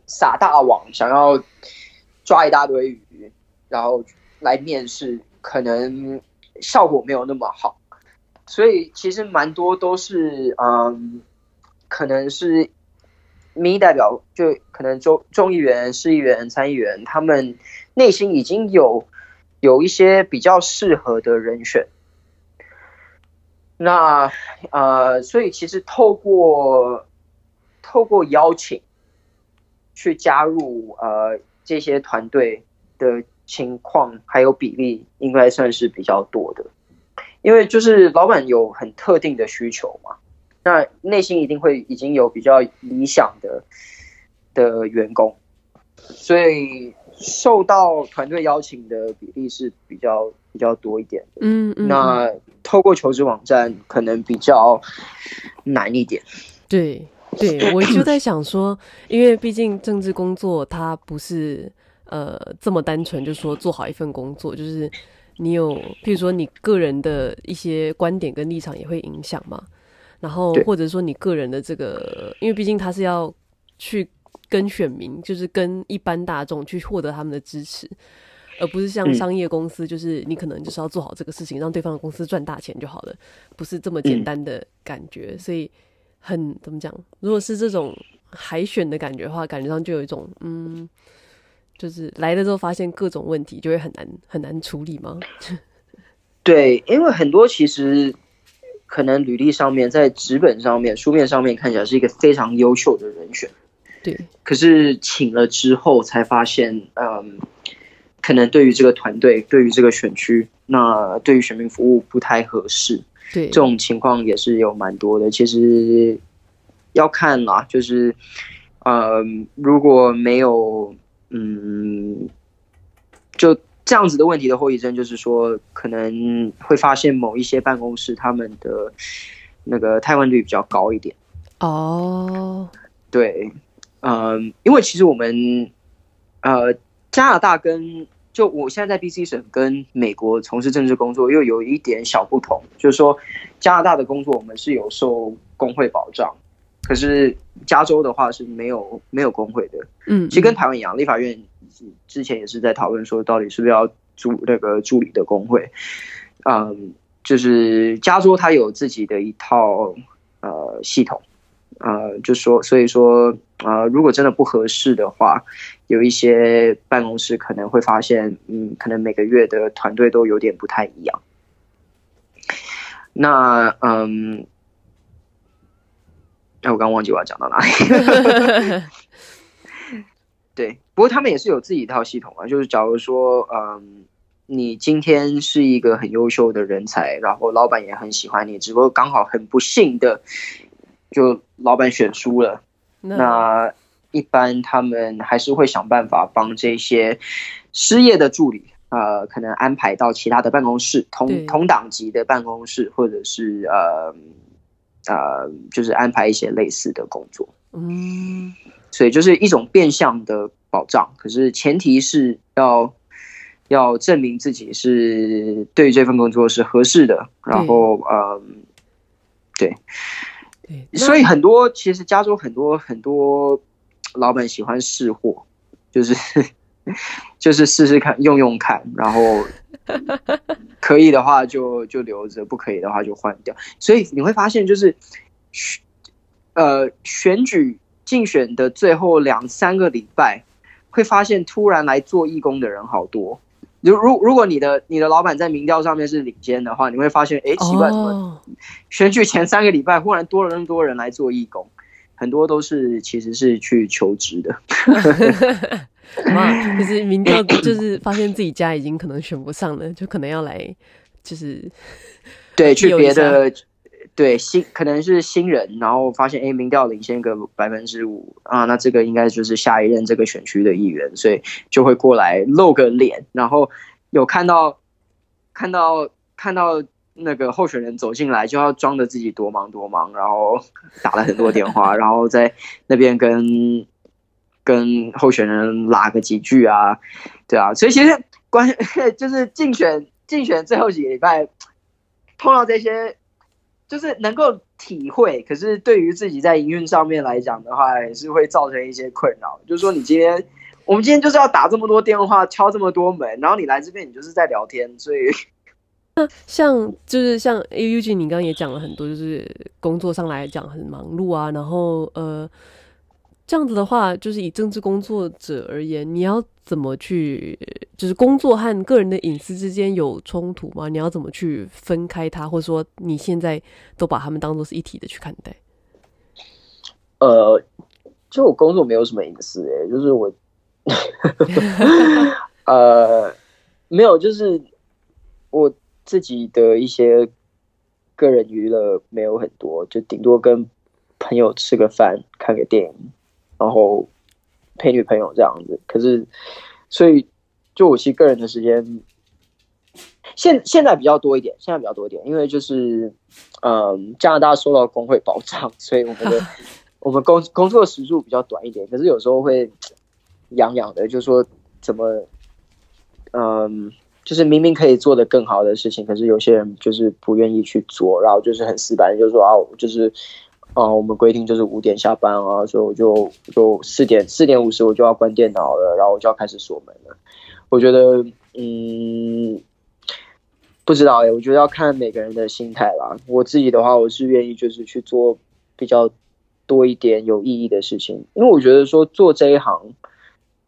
撒大网，想要抓一大堆鱼，然后。来面试可能效果没有那么好，所以其实蛮多都是嗯，可能是民意代表，就可能众众议员、市议员、参议员，他们内心已经有有一些比较适合的人选。那呃，所以其实透过透过邀请去加入呃这些团队的。情况还有比例应该算是比较多的，因为就是老板有很特定的需求嘛，那内心一定会已经有比较理想的的员工，所以受到团队邀请的比例是比较比较多一点的。嗯，嗯，那透过求职网站可能比较难一点。对，对，我就在想说，因为毕竟政治工作它不是。呃，这么单纯，就是说做好一份工作，就是你有，譬如说你个人的一些观点跟立场也会影响嘛。然后或者说你个人的这个，因为毕竟他是要去跟选民，就是跟一般大众去获得他们的支持，而不是像商业公司，就是你可能就是要做好这个事情，让对方的公司赚大钱就好了，不是这么简单的感觉。所以很怎么讲？如果是这种海选的感觉的话，感觉上就有一种嗯。就是来了之后发现各种问题，就会很难很难处理吗？对，因为很多其实可能履历上面，在纸本上面、书面上面看起来是一个非常优秀的人选，对。可是请了之后才发现，嗯，可能对于这个团队、对于这个选区，那对于选民服务不太合适。对，这种情况也是有蛮多的。其实要看啦，就是，嗯，如果没有。嗯，就这样子的问题的后遗症，就是说可能会发现某一些办公室他们的那个汰换率比较高一点。哦，对，嗯，因为其实我们呃加拿大跟就我现在在 BC 省跟美国从事政治工作又有一点小不同，就是说加拿大的工作我们是有受工会保障。可是加州的话是没有没有工会的，嗯，其实跟台湾一样，立法院之前也是在讨论说，到底是不是要助那个助理的工会，嗯，就是加州它有自己的一套呃系统，呃，就说所以说呃，如果真的不合适的话，有一些办公室可能会发现，嗯，可能每个月的团队都有点不太一样，那嗯。哎，我刚忘记我要讲到哪里。对，不过他们也是有自己一套系统啊。就是假如说，嗯，你今天是一个很优秀的人才，然后老板也很喜欢你，只不过刚好很不幸的，就老板选输了。那一般他们还是会想办法帮这些失业的助理，呃，可能安排到其他的办公室，同同党级的办公室，或者是呃。呃，就是安排一些类似的工作，嗯，所以就是一种变相的保障，可是前提是要要证明自己是对这份工作是合适的，然后嗯，对，对，所以很多其实加州很多很多老板喜欢试货，就是 就是试试看，用用看，然后。可以的话就就留着，不可以的话就换掉。所以你会发现，就是呃选举竞选的最后两三个礼拜，会发现突然来做义工的人好多，如如如果你的你的老板在民调上面是领先的话，你会发现，哎，奇怪，怎么选举前三个礼拜忽然多了那么多人来做义工？很多都是其实是去求职的。哇，就是民调，就是发现自己家已经可能选不上了，就可能要来，就是对去别的。对新可能是新人，然后发现哎，民调领先个百分之五啊，那这个应该就是下一任这个选区的议员，所以就会过来露个脸，然后有看到看到看到那个候选人走进来，就要装着自己多忙多忙，然后打了很多电话，然后在那边跟跟候选人拉个几句啊，对啊，所以其实关 就是竞选竞选最后几个礼拜碰到这些。就是能够体会，可是对于自己在营运上面来讲的话，也是会造成一些困扰。就是说，你今天，我们今天就是要打这么多电话，敲这么多门，然后你来这边，你就是在聊天，所以，那像就是像 A U G，你刚刚也讲了很多，就是工作上来讲很忙碌啊，然后呃。这样子的话，就是以政治工作者而言，你要怎么去，就是工作和个人的隐私之间有冲突吗？你要怎么去分开它，或者说你现在都把他们当做是一体的去看待？呃，就我工作没有什么隐私诶，就是我，呃，没有，就是我自己的一些个人娱乐没有很多，就顶多跟朋友吃个饭，看个电影。然后陪女朋友这样子，可是所以就我其实个人的时间，现现在比较多一点，现在比较多一点，因为就是嗯加拿大受到工会保障，所以我们的 我们工工作时数比较短一点，可是有时候会痒痒的，就是说怎么嗯就是明明可以做的更好的事情，可是有些人就是不愿意去做，然后就是很死板，就是说啊就是。啊，我们规定就是五点下班啊，所以我就就四点四点五十我就要关电脑了，然后我就要开始锁门了。我觉得，嗯，不知道哎，我觉得要看每个人的心态啦。我自己的话，我是愿意就是去做比较多一点有意义的事情，因为我觉得说做这一行，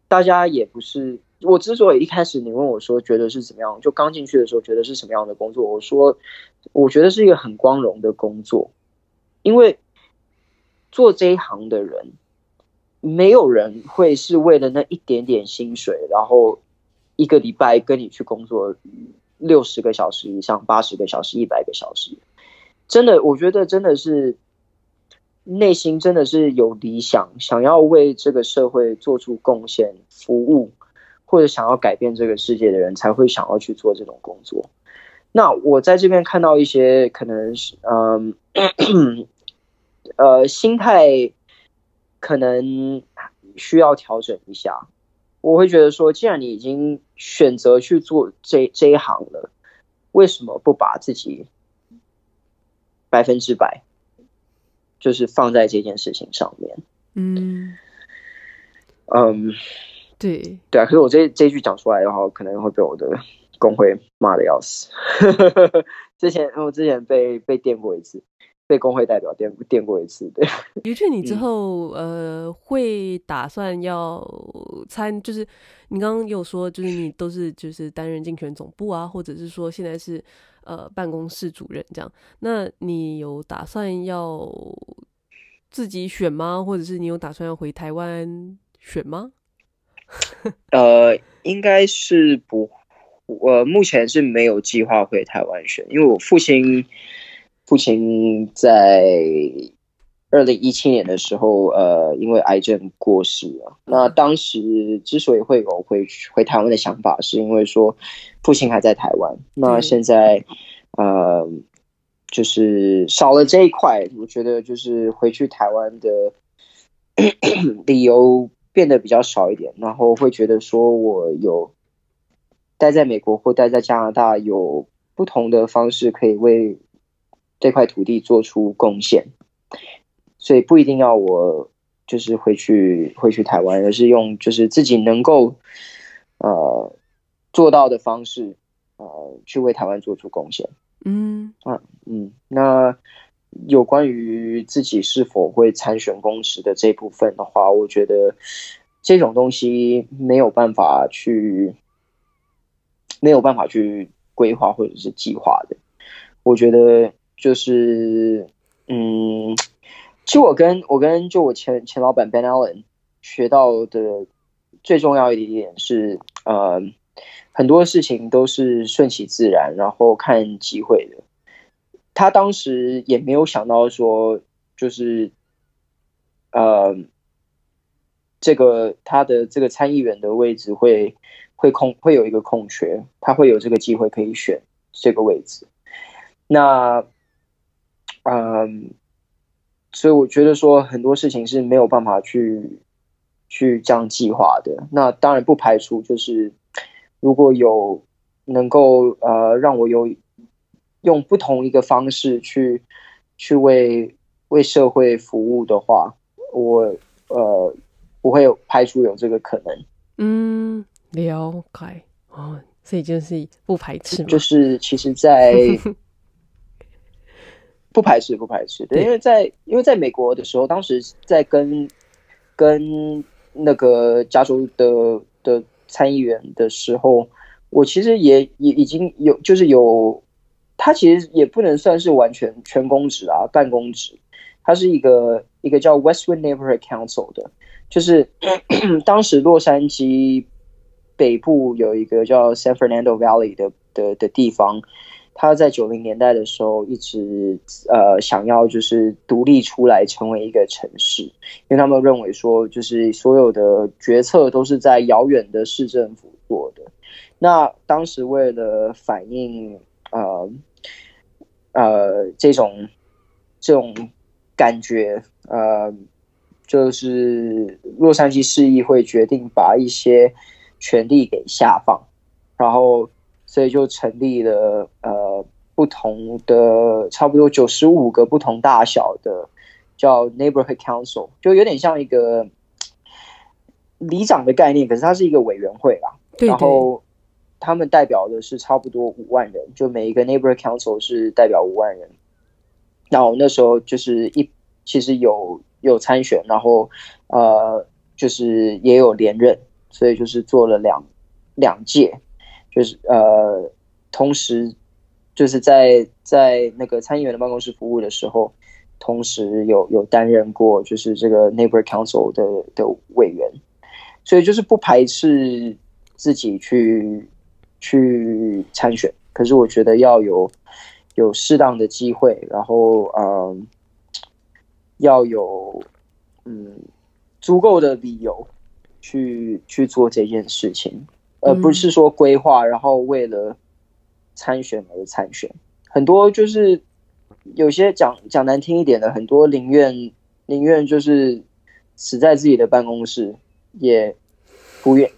大家也不是我之所以一开始你问我说觉得是怎么样，就刚进去的时候觉得是什么样的工作，我说我觉得是一个很光荣的工作，因为。做这一行的人，没有人会是为了那一点点薪水，然后一个礼拜跟你去工作六十个小时以上、八十个小时、一百个小时。真的，我觉得真的是内心真的是有理想，想要为这个社会做出贡献、服务，或者想要改变这个世界的人，才会想要去做这种工作。那我在这边看到一些可能是，嗯。呃，心态可能需要调整一下。我会觉得说，既然你已经选择去做这这一行了，为什么不把自己百分之百就是放在这件事情上面？嗯嗯，对对啊。可是我这这句讲出来的话，可能会被我的工会骂的要死。之前我之前被被电过一次。被工会代表电电过一次，对。于俊你之后，嗯、呃，会打算要参，就是你刚刚有说，就是你都是就是担任竞选总部啊，或者是说现在是呃办公室主任这样。那你有打算要自己选吗？或者是你有打算要回台湾选吗？呃，应该是不，我目前是没有计划回台湾选，因为我父亲。父亲在二零一七年的时候，呃，因为癌症过世了。那当时之所以会有回回台湾的想法，是因为说父亲还在台湾。那现在，呃，就是少了这一块，我觉得就是回去台湾的 理由变得比较少一点。然后会觉得说我有待在美国或待在加拿大，有不同的方式可以为。这块土地做出贡献，所以不一定要我就是回去回去台湾，而是用就是自己能够呃做到的方式呃去为台湾做出贡献。嗯啊嗯，那有关于自己是否会参选公职的这部分的话，我觉得这种东西没有办法去没有办法去规划或者是计划的。我觉得就是，嗯，其实我跟我跟就我前前老板 Ben Allen 学到的最重要一点是，呃，很多事情都是顺其自然，然后看机会的。他当时也没有想到说，就是，呃，这个他的这个参议员的位置会会空，会有一个空缺，他会有这个机会可以选这个位置。那，嗯，所以我觉得说很多事情是没有办法去去这样计划的。那当然不排除就是如果有能够呃让我有。用不同一个方式去去为为社会服务的话，我呃不会排除有这个可能。嗯，了解哦，所以就是不排斥，就是其实，在 不排斥不排斥，对，因为在因为在美国的时候，当时在跟跟那个加州的的参议员的时候，我其实也也已经有就是有。他其实也不能算是完全全公职啊，半公职。他是一个一个叫 Westwood Neighborhood Council 的，就是 当时洛杉矶北部有一个叫 San Fernando Valley 的的的地方，他在九零年代的时候一直呃想要就是独立出来成为一个城市，因为他们认为说就是所有的决策都是在遥远的市政府做的。那当时为了反映。呃，呃，这种这种感觉，呃，就是洛杉矶市议会决定把一些权力给下放，然后所以就成立了呃不同的差不多九十五个不同大小的叫 Neighborhood Council，就有点像一个里长的概念，可是它是一个委员会啦，对对然后。他们代表的是差不多五万人，就每一个 neighborhood council 是代表五万人。那我那时候就是一，其实有有参选，然后呃，就是也有连任，所以就是做了两两届，就是呃，同时就是在在那个参议员的办公室服务的时候，同时有有担任过就是这个 neighbor council 的的委员，所以就是不排斥自己去。去参选，可是我觉得要有有适当的机会，然后嗯，要有嗯足够的理由去去做这件事情，而不是说规划，然后为了参选而参选。很多就是有些讲讲难听一点的，很多宁愿宁愿就是死在自己的办公室，也不愿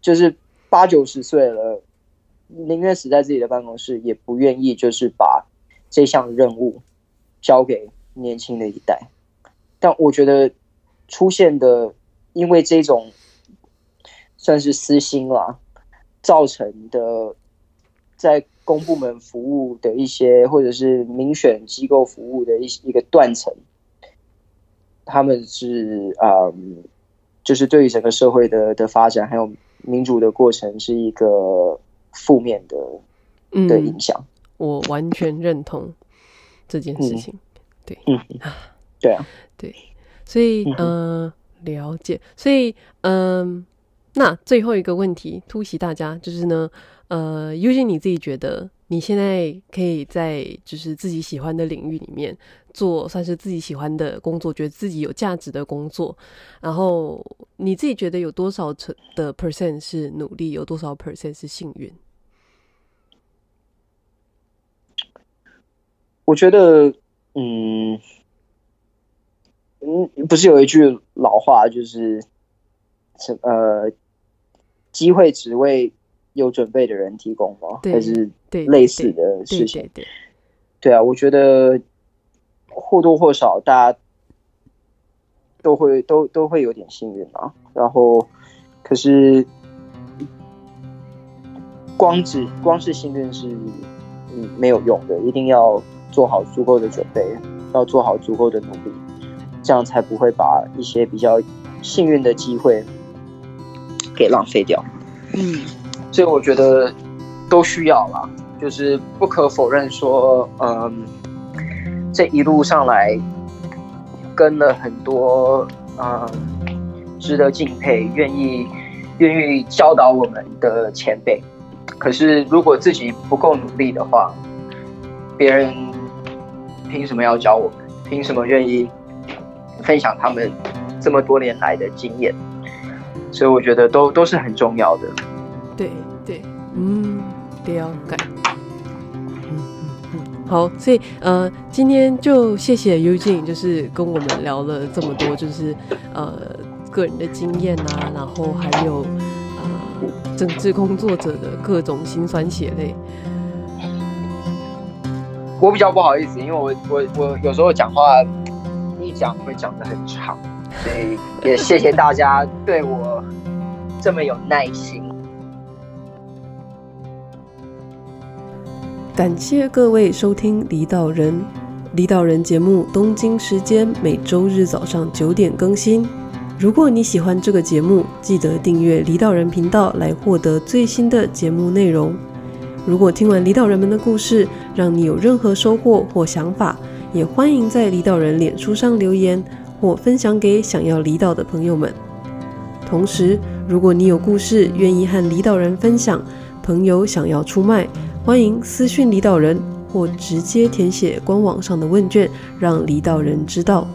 就是八九十岁了。宁愿死在自己的办公室，也不愿意就是把这项任务交给年轻的一代。但我觉得出现的，因为这种算是私心啦，造成的在公部门服务的一些，或者是民选机构服务的一一个断层，他们是嗯，就是对于整个社会的的发展还有民主的过程是一个。负面的的影响，嗯，我完全认同这件事情。嗯、对，嗯，对啊，对，所以嗯、呃，了解。所以嗯、呃，那最后一个问题突袭大家，就是呢，呃，尤其你自己觉得你现在可以在就是自己喜欢的领域里面做，算是自己喜欢的工作，觉得自己有价值的工作，然后你自己觉得有多少成的 percent 是努力，有多少 percent 是幸运？我觉得，嗯，嗯，不是有一句老话，就是什呃，机会只为有准备的人提供吗？还是类似的事情？对，对啊，我觉得或多或少大家都会都都会有点幸运啊。然后，可是光只光是幸运是嗯没有用的，一定要。做好足够的准备，要做好足够的努力，这样才不会把一些比较幸运的机会给浪费掉。嗯，所以我觉得都需要啦，就是不可否认说，嗯，这一路上来跟了很多嗯值得敬佩、愿意愿意教导我们的前辈。可是如果自己不够努力的话，别人凭什么要教我们？凭什么愿意分享他们这么多年来的经验？所以我觉得都都是很重要的。对，嗯，了解。嗯嗯嗯，好，所以呃，今天就谢谢 Eugene，就是跟我们聊了这么多，就是呃个人的经验啊，然后还有呃政治工作者的各种辛酸血泪。我比较不好意思，因为我我我有时候讲话一讲会讲得很长，所以也谢谢大家对我这么有耐心。感谢各位收听《离岛人》，《离岛人》节目东京时间每周日早上九点更新。如果你喜欢这个节目，记得订阅《离岛人》频道来获得最新的节目内容。如果听完离岛人们的故事，让你有任何收获或想法，也欢迎在离岛人脸书上留言或分享给想要离岛的朋友们。同时，如果你有故事愿意和离岛人分享，朋友想要出卖，欢迎私讯离岛人或直接填写官网上的问卷，让离岛人知道。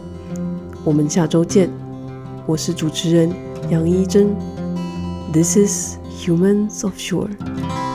我们下周见，我是主持人杨一真。This is Humans of Shore。